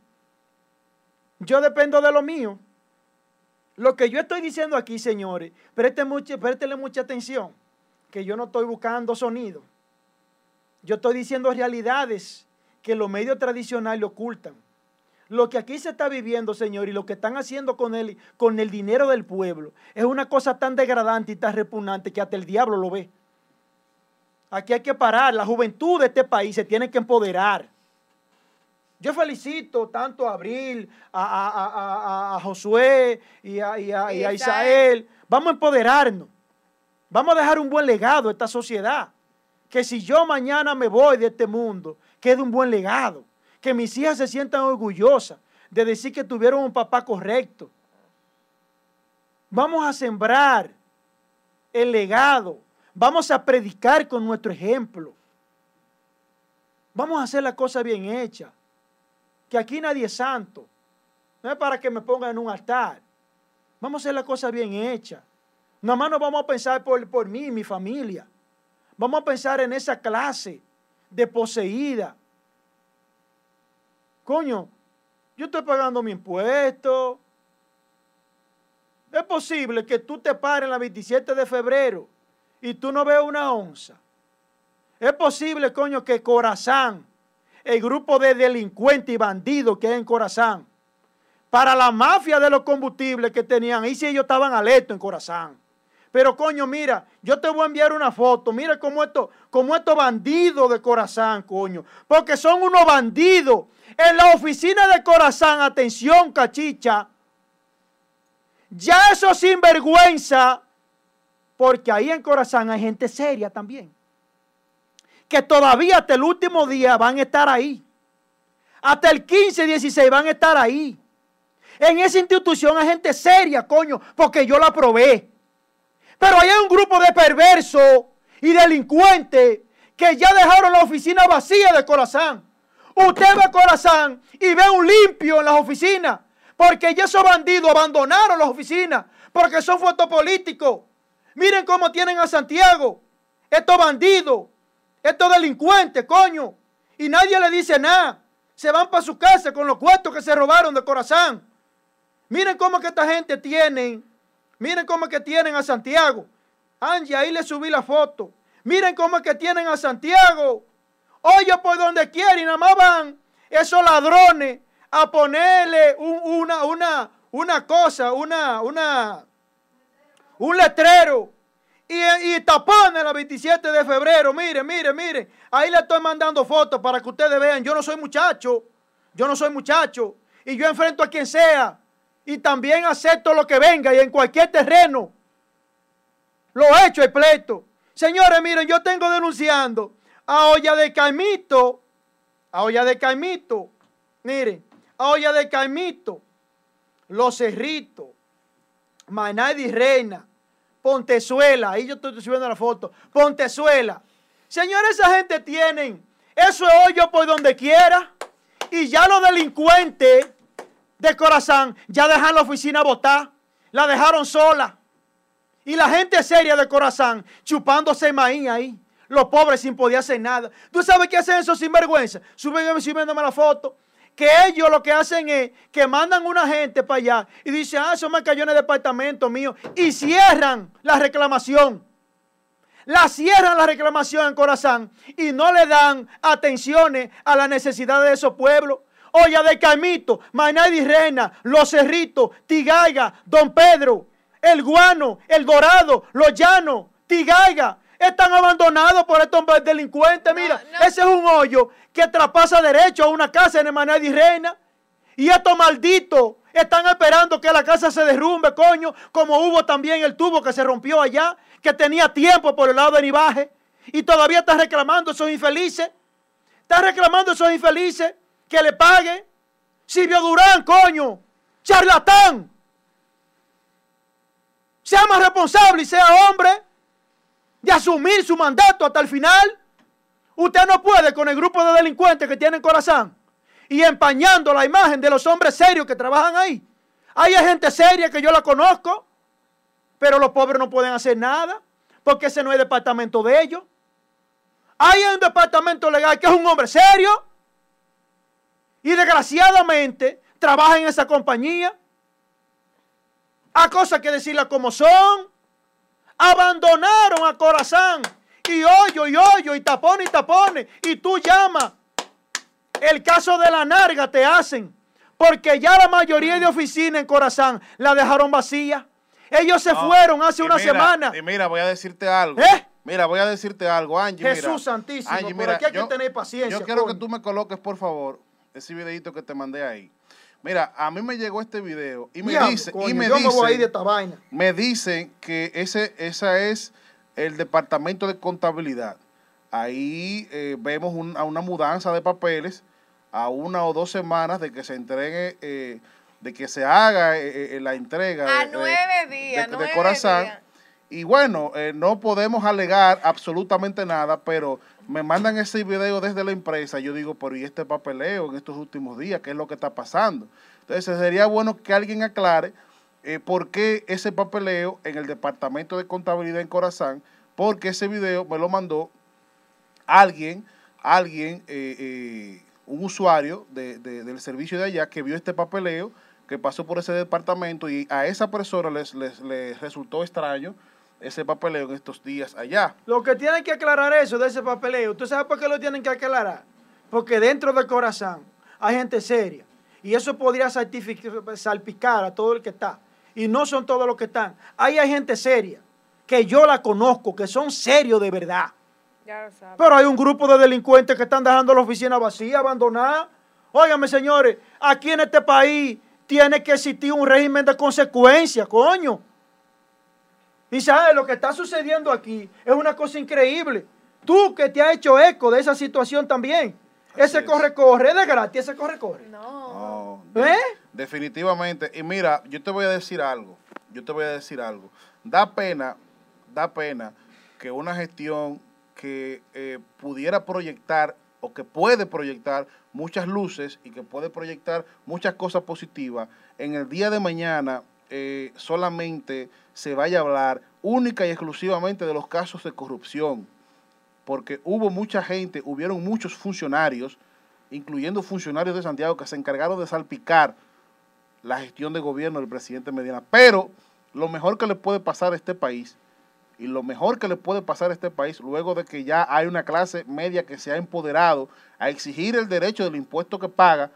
yo dependo de lo mío. Lo que yo estoy diciendo aquí, señores, préstele mucha, mucha atención, que yo no estoy buscando sonido. Yo estoy diciendo realidades que los medios tradicionales ocultan. Lo que aquí se está viviendo, Señor, y lo que están haciendo con el, con el dinero del pueblo, es una cosa tan degradante y tan repugnante que hasta el diablo lo ve. Aquí hay que parar. La juventud de este país se tiene que empoderar. Yo felicito tanto a Abril, a, Josué y a, Isael. Vamos a empoderarnos. Vamos a dejar un buen legado a esta sociedad. Que si yo mañana me voy de este mundo, quede un buen legado. Que mis hijas se sientan orgullosas de decir que tuvieron un papá correcto. Vamos a sembrar el legado. Vamos a predicar con nuestro ejemplo. Vamos a hacer la cosa bien hecha que aquí nadie es santo. No es para que me pongan en un altar. Vamos a hacer la cosa bien hecha. Nada más no vamos a pensar por, por mí y mi familia. Vamos a pensar en esa clase de poseída. Coño, yo estoy pagando mi impuesto. Es posible que tú te pares la 27 de febrero y tú no veas una onza. Es posible, coño, que Corazán el grupo de delincuentes y bandidos que hay en Corazán, para la mafia de los combustibles que tenían, y si ellos estaban alertos en Corazán. Pero coño, mira, yo te voy a enviar una foto. Mira cómo estos como estos bandidos de Corazán, coño. Porque son unos bandidos. En la oficina de Corazán, atención, cachicha. Ya eso sin vergüenza. Porque ahí en Corazán hay gente seria también que todavía hasta el último día van a estar ahí. Hasta el 15, 16 van a estar ahí. En esa institución hay gente seria, coño, porque yo la probé. Pero hay un grupo de perversos y delincuentes que ya dejaron la oficina vacía de Corazán. Usted ve Corazán y ve un limpio en las oficinas. Porque ya esos bandidos abandonaron las oficinas. Porque son fotopolíticos. Miren cómo tienen a Santiago. Estos bandidos. Estos delincuentes, coño. Y nadie le dice nada. Se van para su casa con los cuartos que se robaron de corazón. Miren cómo que esta gente tiene. Miren cómo que tienen a Santiago. Angie, ahí le subí la foto. Miren cómo que tienen a Santiago. Oye, por donde quieren nada más van esos ladrones a ponerle una, una, una cosa, una, una, un letrero y, y tapones la 27 de febrero. Mire, mire, mire. Ahí le estoy mandando fotos para que ustedes vean. Yo no soy muchacho. Yo no soy muchacho. Y yo enfrento a quien sea. Y también acepto lo que venga y en cualquier terreno. Lo he hecho el pleito. Señores, miren, yo tengo denunciando a Olla de Caimito. A Olla de Caimito. Miren, a Olla de Caimito. Los Cerritos. Manadi Reina. Pontezuela, ahí yo estoy subiendo la foto, Pontezuela. Señores, esa gente tienen eso es hoyo por donde quiera. Y ya los delincuentes de corazón ya dejan la oficina botar, la dejaron sola. Y la gente seria de corazón chupándose maíz ahí. los pobres sin poder hacer nada. ¿Tú sabes qué hacen esos sinvergüenza? Suben subiéndome la foto. Que ellos lo que hacen es que mandan una gente para allá y dicen, ah, eso me cayó en el departamento mío. Y cierran la reclamación. La cierran la reclamación en Corazán y no le dan atenciones a las necesidades de esos pueblos. Olla de Camito, Manay Reina, Los Cerritos, Tigaiga, Don Pedro, El Guano, El Dorado, Los Llanos, Tigaiga, están abandonados por estos delincuentes. Mira, ese es un hoyo que traspasa derecho a una casa en Emanuel y Reina. Y estos malditos están esperando que la casa se derrumbe, coño, como hubo también el tubo que se rompió allá, que tenía tiempo por el lado de Nivaje. Y todavía está reclamando esos infelices. Está reclamando esos infelices que le paguen. Silvio Durán, coño, charlatán. Sea más responsable y sea hombre de asumir su mandato hasta el final. Usted no puede con el grupo de delincuentes que tienen corazón y empañando la imagen de los hombres serios que trabajan ahí. Hay gente seria que yo la conozco, pero los pobres no pueden hacer nada porque ese no es departamento de ellos. Hay un departamento legal que es un hombre serio y desgraciadamente trabaja en esa compañía. A cosas que decirla como son. Abandonaron a Corazán. Y hoyo y hoyo y tapones y tapones. Y tú llamas. El caso de la narga te hacen. Porque ya la mayoría de oficinas en Corazán la dejaron vacía. Ellos se fueron hace una semana. Y mira, voy a decirte algo. ¿Eh? Mira, voy a decirte algo, Angie. Jesús Santísimo, mira, aquí hay que tener paciencia. Yo quiero que tú me coloques, por favor, ese videito que te mandé ahí. Mira, a mí me llegó este video y me dice, y me dicen, me dicen que ese, esa es el departamento de contabilidad. Ahí eh, vemos a una mudanza de papeles a una o dos semanas de que se entregue, eh, de que se haga eh, la entrega a nueve días, de, corazón. Y bueno, no podemos alegar absolutamente nada, pero me mandan ese video desde la empresa. Yo digo, pero ¿y este papeleo en estos últimos días? ¿Qué es lo que está pasando? Entonces sería bueno que alguien aclare eh, por qué ese papeleo en el departamento de contabilidad en Corazán, porque ese video me lo mandó alguien, alguien, eh, eh, un usuario del servicio de allá que vio este papeleo, que pasó por ese departamento y a esa persona les, les, les resultó extraño ese papeleo en estos días allá. Lo que tienen que aclarar eso de ese papeleo, ¿tú sabes por qué lo tienen que aclarar? Porque dentro del corazón hay gente seria y eso podría salpicar a todo el que está. Y no son todos los que están. Ahí hay gente seria, que yo la conozco, que son serios de verdad. Pero hay un grupo de delincuentes que están dejando la oficina vacía, abandonada. Óigame, señores, aquí en este país tiene que existir un régimen de consecuencias, coño. Y sabes, lo que está sucediendo aquí es una cosa increíble. Tú que te has hecho eco de esa situación también. ese corre-corre de gratis, ese corre-corre. No. ¿Eh? Definitivamente. Y mira, yo te voy a decir algo. Yo te voy a decir algo. Da pena, da pena que una gestión que eh, pudiera proyectar o que puede proyectar muchas luces y que puede proyectar muchas cosas positivas, en el día de mañana eh, solamente se vaya a hablar única y exclusivamente de los casos de corrupción, porque hubo mucha gente, hubieron muchos funcionarios, incluyendo funcionarios de Santiago, que se encargaron de salpicar la gestión de gobierno del presidente Medina. Pero lo mejor que le puede pasar a este país, y lo mejor que le puede pasar a este país, luego de que ya hay una clase media que se ha empoderado a exigir el derecho del impuesto que paga,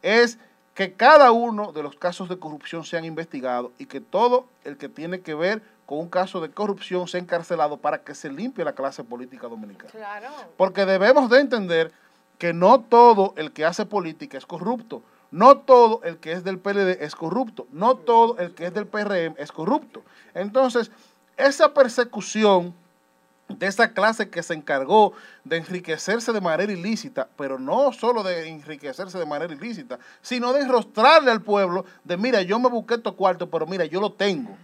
es que cada uno de los casos de corrupción sean investigados y que todo el que tiene que ver con un caso de corrupción sea encarcelado para que se limpie la clase política dominicana. Claro. Porque debemos de entender que no todo el que hace política es corrupto. No todo el que es del PLD es corrupto. No todo el que es del PRM es corrupto. Entonces, esa persecución de esa clase que se encargó de enriquecerse de manera ilícita, pero no solo de enriquecerse de manera ilícita, sino de enrostrarle al pueblo de, mira, yo me busqué estos cuartos, pero mira, yo lo tengo.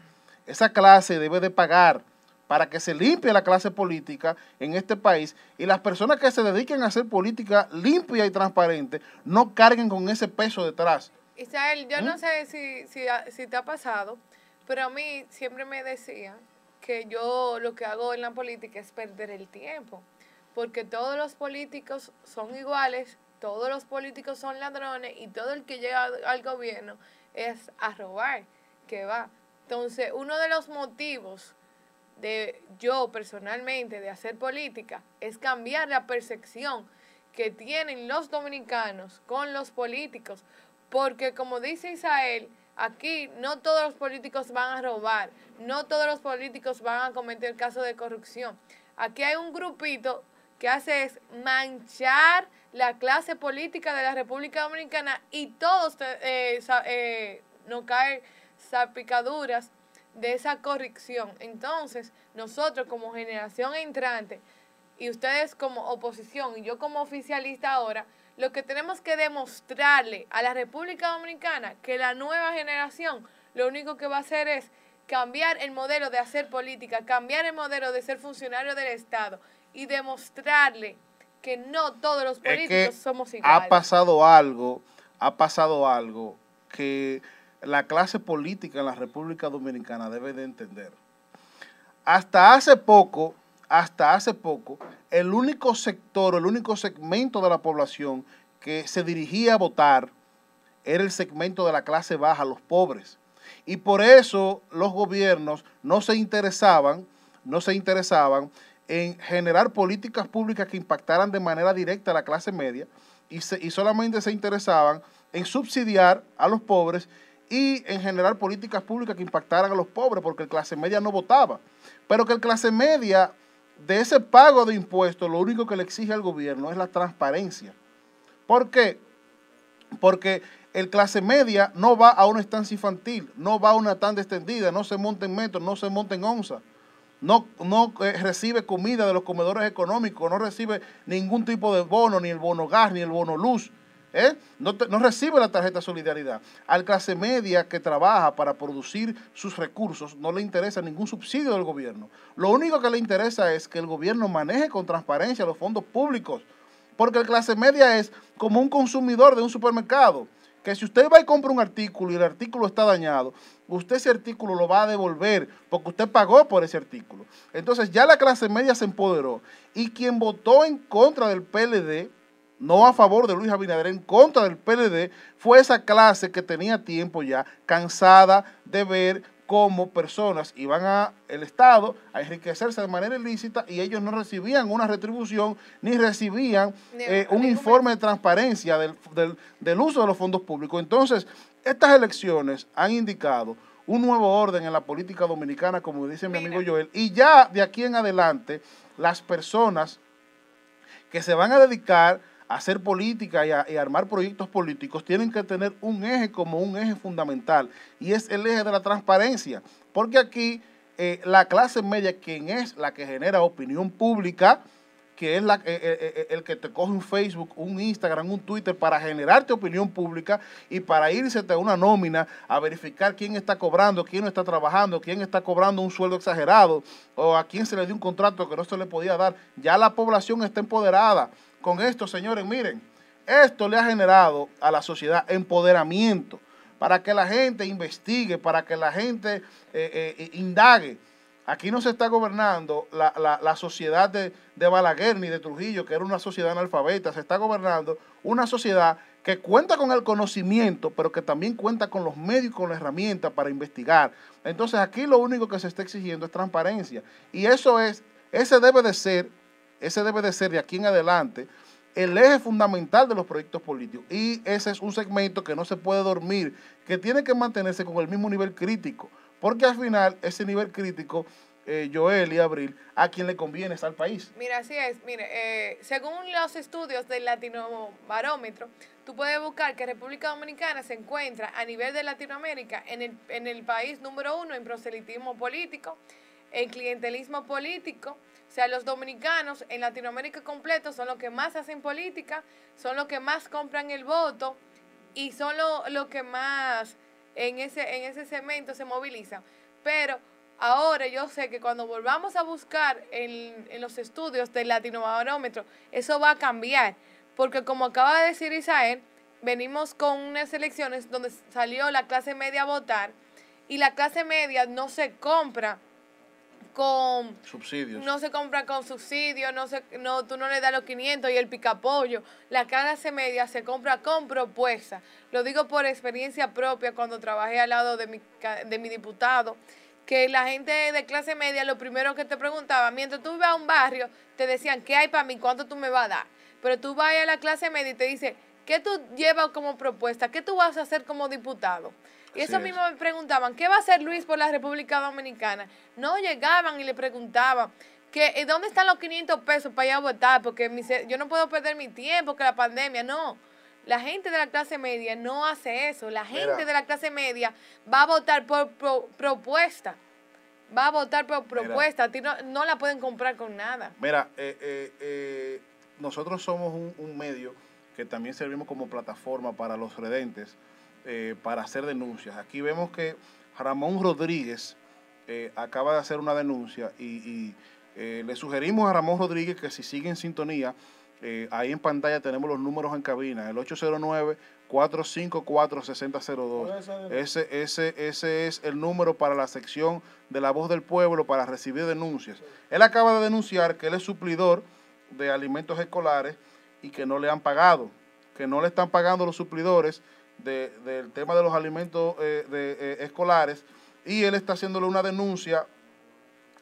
Esa clase debe de pagar para que se limpie la clase política en este país y las personas que se dediquen a hacer política limpia y transparente no carguen con ese peso detrás. Isabel, yo no ¿Mm? sé si, si, si te ha pasado, pero a mí siempre me decían que yo lo que hago en la política es perder el tiempo. porque todos los políticos son iguales, todos los políticos son ladrones y todo el que llega al gobierno es a robar, que va. Entonces, uno de los motivos de yo personalmente de hacer política es cambiar la percepción que tienen los dominicanos con los políticos, porque como dice Isael, aquí no todos los políticos van a robar, no todos los políticos van a cometer casos de corrupción. Aquí hay un grupito que hace es manchar la clase política de la República Dominicana y todos eh, eh, no caen salpicaduras de esa corrección. Entonces, nosotros como generación entrante y ustedes como oposición y yo como oficialista ahora, lo que tenemos que demostrarle a la República Dominicana que la nueva generación lo único que va a hacer es cambiar el modelo de hacer política, cambiar el modelo de ser funcionario del Estado y demostrarle que no todos los políticos somos iguales. Ha pasado algo, ha pasado algo que la clase política en la República Dominicana debe de entender. Hasta hace poco, hasta hace poco, el único sector, el único segmento de la población que se dirigía a votar era el segmento de la clase baja, los pobres. Y por eso los gobiernos no se interesaban, no se interesaban en generar políticas públicas que impactaran de manera directa a la clase media y, y solamente se interesaban en subsidiar a los pobres y en generar políticas públicas que impactaran a los pobres, porque el clase media no votaba. Pero que el clase media, de ese pago de impuestos, lo único que le exige al gobierno es la transparencia. ¿Por qué? Porque el clase media no va a una estancia infantil, no va a una tanda extendida, no se monta en metro, no se monta en onza, no, no eh, recibe comida de los comedores económicos, no recibe ningún tipo de bono, ni el bono gas, ni el bono luz. ¿Eh? No, no, recibe la tarjeta solidaridad. Al clase media que trabaja para producir sus recursos no le interesa ningún subsidio del gobierno. Lo único que le interesa es que el gobierno maneje con transparencia los fondos públicos, porque el clase media es como un consumidor de un supermercado, que si usted va y compra un artículo y el artículo está dañado, usted ese artículo lo va a devolver porque usted pagó por ese artículo. Entonces ya la clase media se empoderó y quien votó en contra del PLD no a favor de Luis Abinader, en contra del PLD, fue esa clase que tenía tiempo ya cansada de ver cómo personas iban al Estado a enriquecerse de manera ilícita y ellos no recibían una retribución ni recibían eh, un informe de transparencia del, del uso de los fondos públicos. Entonces, estas elecciones han indicado un nuevo orden en la política dominicana, como dice mi amigo Joel, y ya de aquí en adelante las personas que se van a dedicar hacer política y, armar proyectos políticos tienen que tener un eje como un eje fundamental y es el eje de la transparencia, porque aquí eh, la clase media, quien es la que genera opinión pública, que es la, eh, eh, el que te coge un Facebook, un Instagram, un Twitter para generarte opinión pública y para irse a una nómina a verificar quién está cobrando, quién no está trabajando, quién está cobrando un sueldo exagerado o a quién se le dio un contrato que no se le podía dar. Ya la población está empoderada con esto, señores, miren, esto le ha generado a la sociedad empoderamiento para que la gente investigue, para que la gente eh, eh, indague. Aquí no se está gobernando la, sociedad de, de, Balaguer ni de Trujillo, que era una sociedad analfabeta, se está gobernando una sociedad que cuenta con el conocimiento, pero que también cuenta con los medios y con la herramienta para investigar. Entonces aquí lo único que se está exigiendo es transparencia. Y eso es, ese debe de ser ese debe de ser de aquí en adelante el eje fundamental de los proyectos políticos. Y ese es un segmento que no se puede dormir, que tiene que mantenerse con el mismo nivel crítico, porque al final ese nivel crítico, eh, Joel y Abril, a quien le conviene es al país. Mira, así es. Mire, eh, según los estudios del Latino Barómetro, tú puedes buscar que República Dominicana se encuentra a nivel de Latinoamérica en el, en el país número uno en proselitismo político, en clientelismo político, o sea, los dominicanos en Latinoamérica completo son los que más hacen política, son los que más compran el voto y son los que más en ese, en ese segmento se movilizan. Pero ahora yo sé que cuando volvamos a buscar en, en los estudios del Latinobarómetro, eso va a cambiar. Porque como acaba de decir Isael, venimos con unas elecciones donde salió la clase media a votar y la clase media no se compra con subsidios. No se compra con subsidios, no se, no, tú no le das los 500 y el picapollo. La clase media se compra con propuesta. Lo digo por experiencia propia cuando trabajé al lado de mi, de mi diputado, que la gente de clase media lo primero que te preguntaba, mientras tú ibas a un barrio, te decían, ¿qué hay para mí? ¿Cuánto tú me vas a dar? Pero tú vas a la clase media y te dice, ¿qué tú llevas como propuesta? ¿Qué tú vas a hacer como diputado? Y eso mismo me preguntaban, ¿qué va a hacer Luis por la República Dominicana? No llegaban y le preguntaban, que, eh, ¿dónde están los 500 pesos para ir a votar? Porque yo no puedo perder mi tiempo, que la pandemia, no. La gente de la clase media no hace eso. La gente de la clase media va a votar por propuesta. Va a votar por propuesta. A ti no, la pueden comprar con nada. Mira, eh, eh, nosotros somos un medio que también servimos como plataforma para los redentes eh, para hacer denuncias. Aquí vemos que Ramón Rodríguez eh, acaba de hacer una denuncia y, eh, le sugerimos a Ramón Rodríguez que si sigue en sintonía, ahí en pantalla tenemos los números en cabina, el 809-454-6002. Ese, ese, ese es el número para la sección de la voz del pueblo para recibir denuncias. Él acaba de denunciar que él es suplidor de alimentos escolares y que no le han pagado, que no le están pagando los suplidores del tema de los alimentos eh, eh, escolares y él está haciéndole una denuncia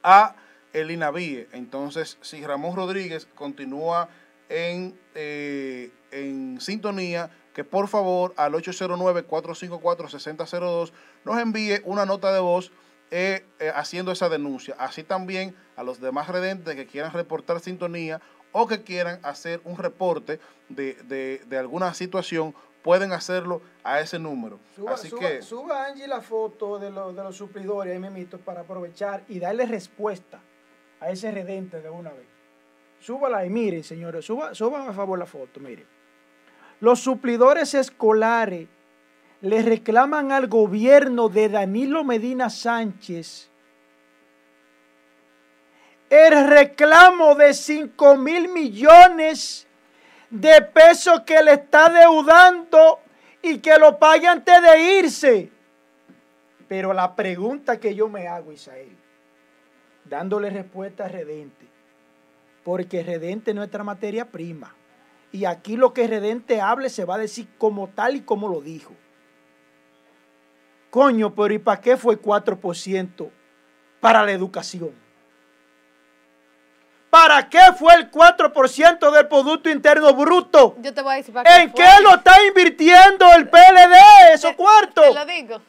a el INAVIE. Entonces, si Ramón Rodríguez continúa en, eh, en sintonía, que por favor al 809-454-6002 nos envíe una nota de voz haciendo esa denuncia. Así también a los demás redentes que quieran reportar sintonía o que quieran hacer un reporte de, de, de alguna situación pueden hacerlo a ese número. Suba, Así que suba Angie la foto de, de los suplidores, ahí memito, para aprovechar y darle respuesta a ese redente de una vez. Súbala y miren, señores, suba, suban a favor la foto, miren. Los suplidores escolares le reclaman al gobierno de Danilo Medina Sánchez el reclamo de 5 mil millones de pesos que le está deudando y que lo pague antes de irse. Pero la pregunta que yo me hago, Isael, dándole respuesta a Redente, porque Redente es nuestra materia prima. Y aquí lo que Redente hable se va a decir como tal y como lo dijo. Coño, pero ¿y para qué fue 4% para la educación? ¿Para qué fue el 4% del Producto Interno Bruto? Yo te voy a decir para qué ¿En qué lo está invirtiendo el PLD, esos cuartos? Te lo digo.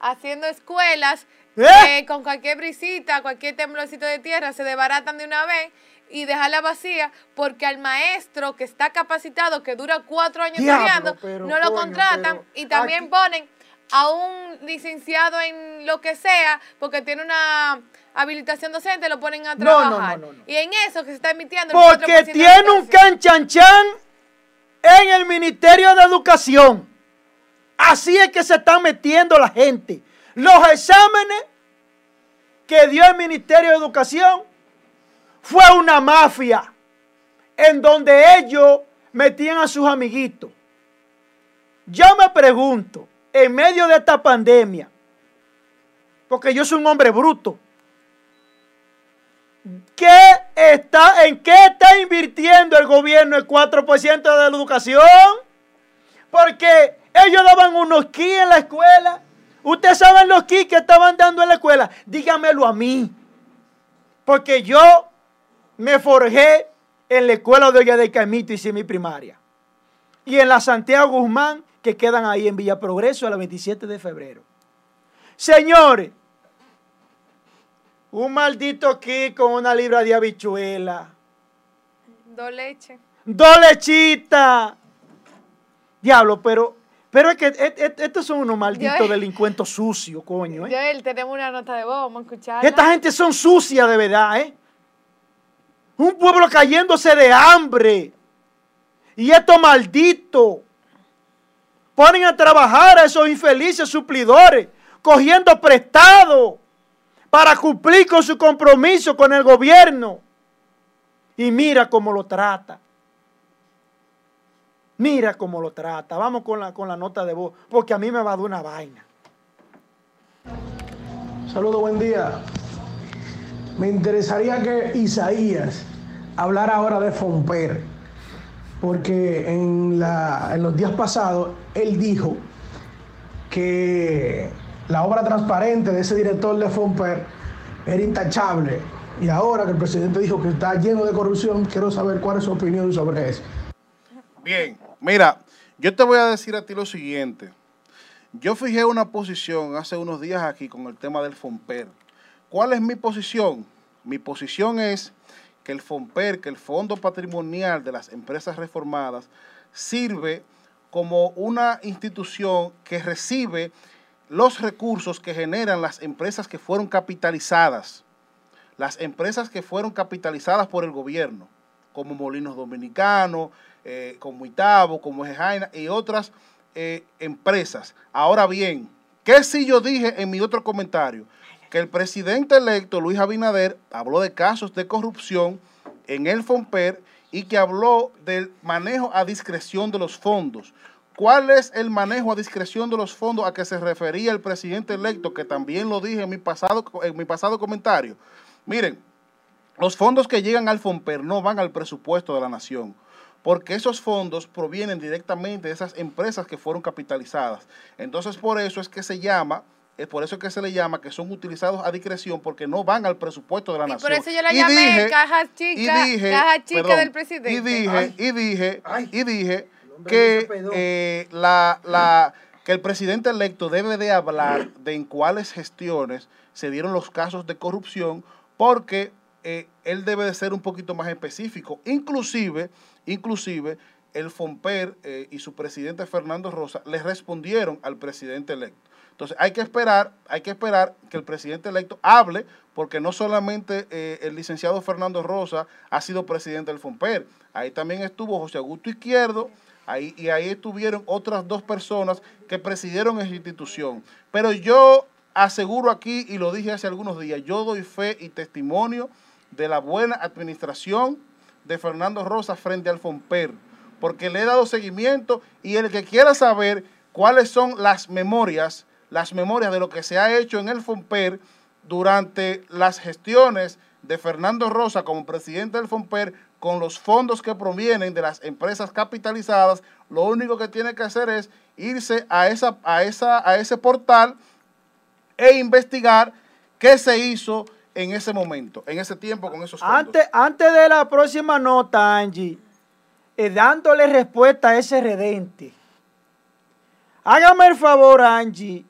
Haciendo escuelas ¿Eh? con cualquier brisita, cualquier temblorcito de tierra, se desbaratan de una vez y dejarla vacía porque al maestro que está capacitado, que dura cuatro años estudiando, no lo contratan y también ponen a un licenciado en lo que sea porque tiene una habilitación docente, lo ponen a trabajar. No, no, no, y en eso que se está emitiendo... Porque tiene un canchanchan en el Ministerio de Educación. Así es que se está metiendo la gente. Los exámenes que dio el Ministerio de Educación fue una mafia en donde ellos metían a sus amiguitos. Yo me pregunto, en medio de esta pandemia, porque yo soy un hombre bruto, ¿Qué está, ¿En qué está invirtiendo el gobierno el 4% de la educación? Porque ellos daban unos ki en la escuela. Ustedes saben los ki que estaban dando en la escuela. Dígamelo a mí. Porque yo me forjé en la escuela de Olla de Camito y mi primaria. Y en la Santiago Guzmán, que quedan ahí en Villa Progreso, a la 27 de febrero. Señores, un maldito aquí con una libra de habichuela. Dos leches. Dos lechitas. Diablo, pero, pero es que estos son unos malditos delincuentes sucios, coño. ¿eh? Joel, tenemos una nota de voz, vamos a escuchar. Esta gente son sucias de verdad, ¿eh? Un pueblo cayéndose de hambre. Y estos malditos ponen a trabajar a esos infelices suplidores, cogiendo prestado para cumplir con su compromiso con el gobierno. Y mira cómo lo trata. Mira cómo lo trata. Vamos con la, con la nota de voz, porque a mí me va a dar una vaina. Saludos, buen día. me interesaría que Isaías hablara ahora de Fomper, porque en, los días pasados él dijo que la obra transparente de ese director de Fomper era intachable. Y ahora que el presidente dijo que está lleno de corrupción, quiero saber cuál es su opinión sobre eso. Bien, mira, yo te voy a decir a ti lo siguiente. Yo fijé una posición hace unos días aquí con el tema del FOMPER. ¿Cuál es mi posición? Mi posición es que el FOMPER, que el Fondo Patrimonial de las Empresas Reformadas, sirve como una institución que recibe los recursos que generan las empresas que fueron capitalizadas, las empresas que fueron capitalizadas por el gobierno, como Molinos Dominicanos, eh, como Itabo, como Ejaina y otras eh, empresas. Ahora bien, ¿qué si yo dije en mi otro comentario? Que el presidente electo, Luis Abinader, habló de casos de corrupción en el FOMPER y que habló del manejo a discreción de los fondos. ¿Cuál es el manejo a discreción de los fondos a que se refería el presidente electo? Que también lo dije en mi pasado, en mi pasado comentario. Miren, los fondos que llegan al FOMPER no van al presupuesto de la nación, porque esos fondos provienen directamente de esas empresas que fueron capitalizadas. Entonces, por eso es que se llama es por eso que se le llama que son utilizados a discreción porque no van al presupuesto de la nación. Por eso yo la llamé caja chica, caja chica del presidente. Y dije, y dije, y dije que, eh, la, que el presidente electo debe de hablar de en cuáles gestiones se dieron los casos de corrupción, porque eh, él debe de ser un poquito más específico. Inclusive, inclusive el FOMPER eh, y su presidente Fernando Rosa le respondieron al presidente electo. Entonces hay que esperar, hay que esperar que el presidente electo hable, porque no solamente el licenciado Fernando Rosa ha sido presidente del FOMPER, ahí también estuvo José Augusto Izquierdo, y ahí estuvieron otras dos personas que presidieron esa institución. Pero yo aseguro aquí, y lo dije hace algunos días, yo doy fe y testimonio de la buena administración de Fernando Rosa frente al FOMPER, porque le he dado seguimiento y el que quiera saber cuáles son las memorias, las memorias de lo que se ha hecho en el FOMPER durante las gestiones de Fernando Rosa como presidente del FOMPER, con los fondos que provienen de las empresas capitalizadas, lo único que tiene que hacer es irse a, esa, a, esa, a ese portal e investigar qué se hizo en ese momento, en ese tiempo con esos fondos. Antes, antes de la próxima nota, Angie, eh, dándole respuesta a ese redente, hágame el favor, Angie,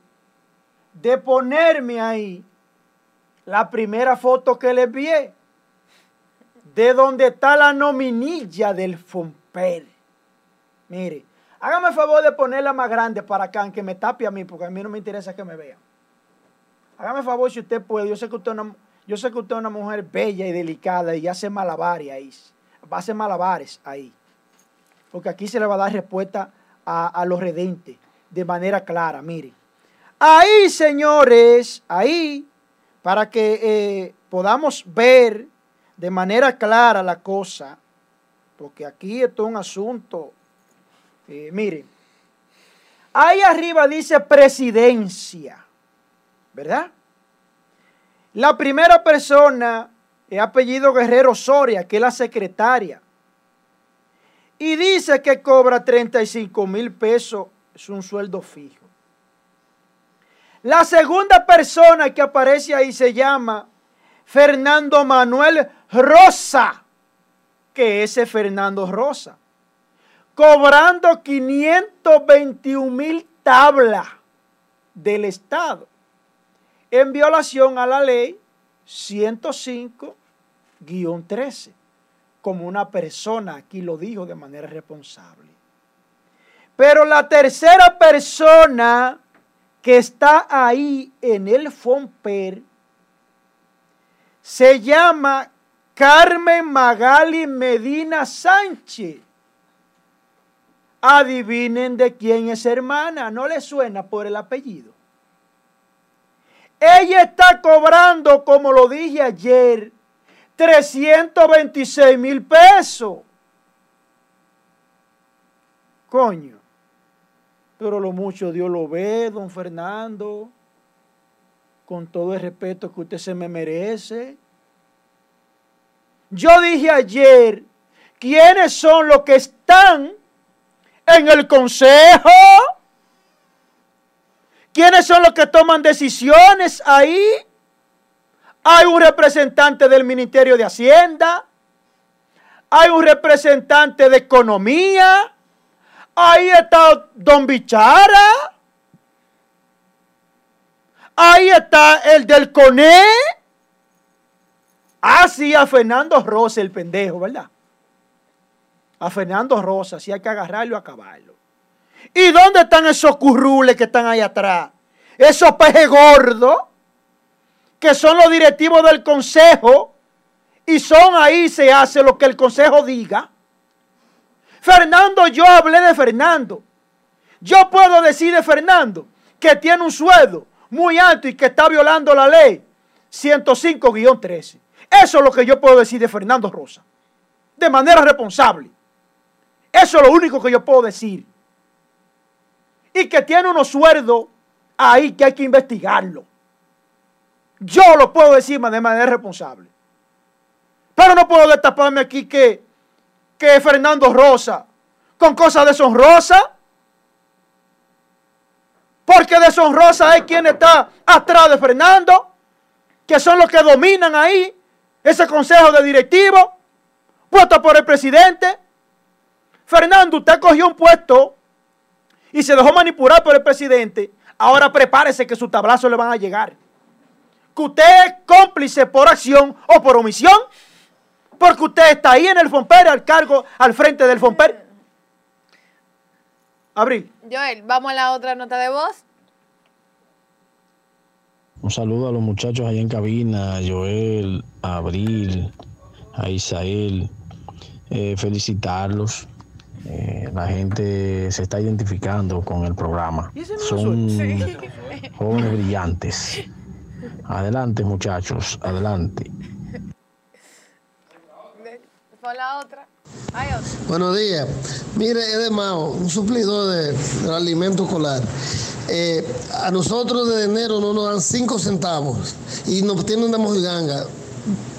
de ponerme ahí la primera foto que le envié de donde está la nominilla del Fomper. Mire, hágame el favor de ponerla más grande para acá, aunque me tape a mí, porque a mí no me interesa que me vean. Hágame el favor si usted puede. Yo sé que usted, una, yo sé que usted es una mujer bella y delicada y hace malabares ahí. Va a hacer malabares ahí. Porque aquí se le va a dar respuesta a, los redentes de manera clara. Mire. Ahí, señores, ahí, para que eh, podamos ver de manera clara la cosa, porque aquí es un asunto, eh, miren, ahí arriba dice presidencia, ¿verdad? La primera persona es apellido Guerrero Soria, que es la secretaria, y dice que cobra 35 mil pesos, es un sueldo fijo. La segunda persona que aparece ahí se llama Fernando Manuel Rosa, que ese Fernando Rosa, cobrando 521 mil tablas del Estado. En violación a la ley 105-13, como una persona, aquí lo dijo de manera responsable. Pero la tercera persona que está ahí en el FOMPER se llama Carmen Magali Medina Sánchez. Adivinen de quién es hermana, no le suena por el apellido. Ella está cobrando, como lo dije ayer, 326 mil pesos. Coño. Pero lo mucho Dios lo ve, don Fernando. Con todo el respeto que usted se me merece. Yo dije ayer, ¿quiénes son los que están en el consejo? ¿Quiénes son los que toman decisiones ahí? Hay un representante del Ministerio de Hacienda. Hay un representante de Economía. Ahí está Don Bichara. Ahí está el del CONE. Ah, sí, a Fernando Rosa, el pendejo, ¿verdad? A Fernando Rosa, sí hay que agarrarlo acabarlo. ¿Y dónde están esos currules que están ahí atrás? Esos pejes gordos, que son los directivos del consejo, y son ahí, se hace lo que el consejo diga. Fernando, yo hablé de Fernando. Yo puedo decir de Fernando que tiene un sueldo muy alto y que está violando la ley 105-13. Eso es lo que yo puedo decir de Fernando Rosa. De manera responsable. Eso es lo único que yo puedo decir. Y que tiene unos sueldos ahí que hay que investigarlo. Yo lo puedo decir de manera responsable. Pero no puedo destaparme aquí que, que Fernando Rosa, con cosas deshonrosas, porque deshonrosa es quien está atrás de Fernando, que son los que dominan ahí ese consejo de directivos, puesto por el presidente. Fernando, usted cogió un puesto y se dejó manipular por el presidente. Ahora prepárese que sus tablazos le van a llegar. Que usted es cómplice por acción o por omisión. Porque usted está ahí en el Fomper, al cargo, al frente del Fomper. Abril. Joel, vamos a la otra nota de voz. Un saludo a los muchachos allá en cabina, a Joel, a Abril, a Isael. Eh, felicitarlos. Eh, la gente se está identificando con el programa. Son jóvenes brillantes. Adelante, muchachos, adelante. La otra. Buenos días. Mire, Edemao, un suplidor de, alimento escolar. Eh, a nosotros de enero no nos dan cinco centavos y nos tienen una mojiganga.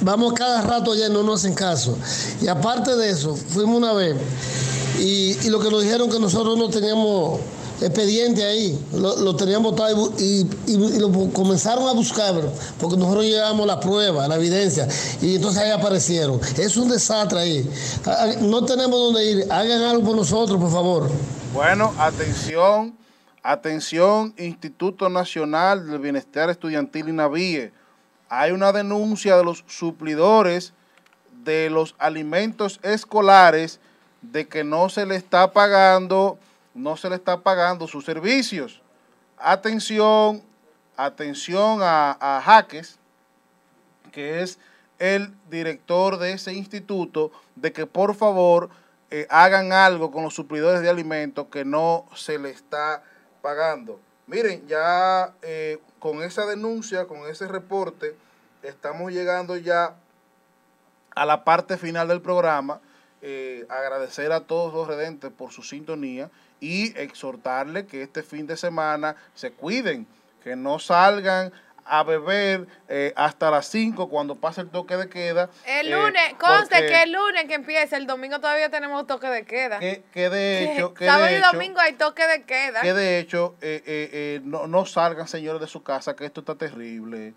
Vamos cada rato allá y no nos hacen caso. Y aparte de eso, fuimos una vez y, lo que nos dijeron que nosotros no teníamos expediente ahí, lo, teníamos todo y, lo comenzaron a buscar, porque nosotros llevamos la prueba, la evidencia, y entonces ahí aparecieron. Es un desastre ahí. No tenemos dónde ir. Hagan algo por nosotros, por favor. Bueno, atención, atención, Instituto Nacional del Bienestar Estudiantil y Navíe. Hay una denuncia de los suplidores de los alimentos escolares de que no se le está pagando no se le está pagando sus servicios. Atención, atención a, Jaques, que es el director de ese instituto, de que por favor eh, hagan algo con los suplidores de alimentos que no se le está pagando. Miren, ya eh, con esa denuncia, con ese reporte, estamos llegando ya a la parte final del programa. Eh, agradecer a todos los redentes por su sintonía y exhortarle que este fin de semana se cuiden, que no salgan a beber eh, hasta las 5 cuando pase el toque de queda. El eh, lunes, conste que el lunes que empieza, el domingo todavía tenemos toque de queda. Que, de hecho... Que sábado y domingo hay toque de queda. Que de hecho eh, no, no salgan señores de su casa, que esto está terrible.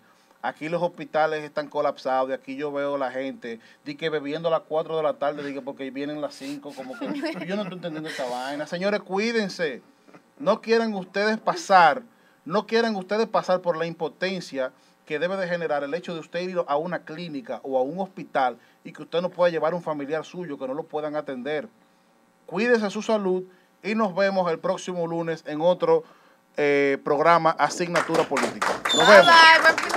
Aquí los hospitales están colapsados y aquí yo veo la gente di que bebiendo a las 4 de la tarde, di porque vienen las 5, como que (laughs) yo no estoy entendiendo esta vaina. Señores, cuídense. No quieran ustedes pasar, no quieran ustedes pasar por la impotencia que debe de generar el hecho de usted ir a una clínica o a un hospital y que usted no pueda llevar un familiar suyo, que no lo puedan atender. Cuídese su salud y nos vemos el próximo lunes en otro eh, programa Asignatura Política. Nos vemos.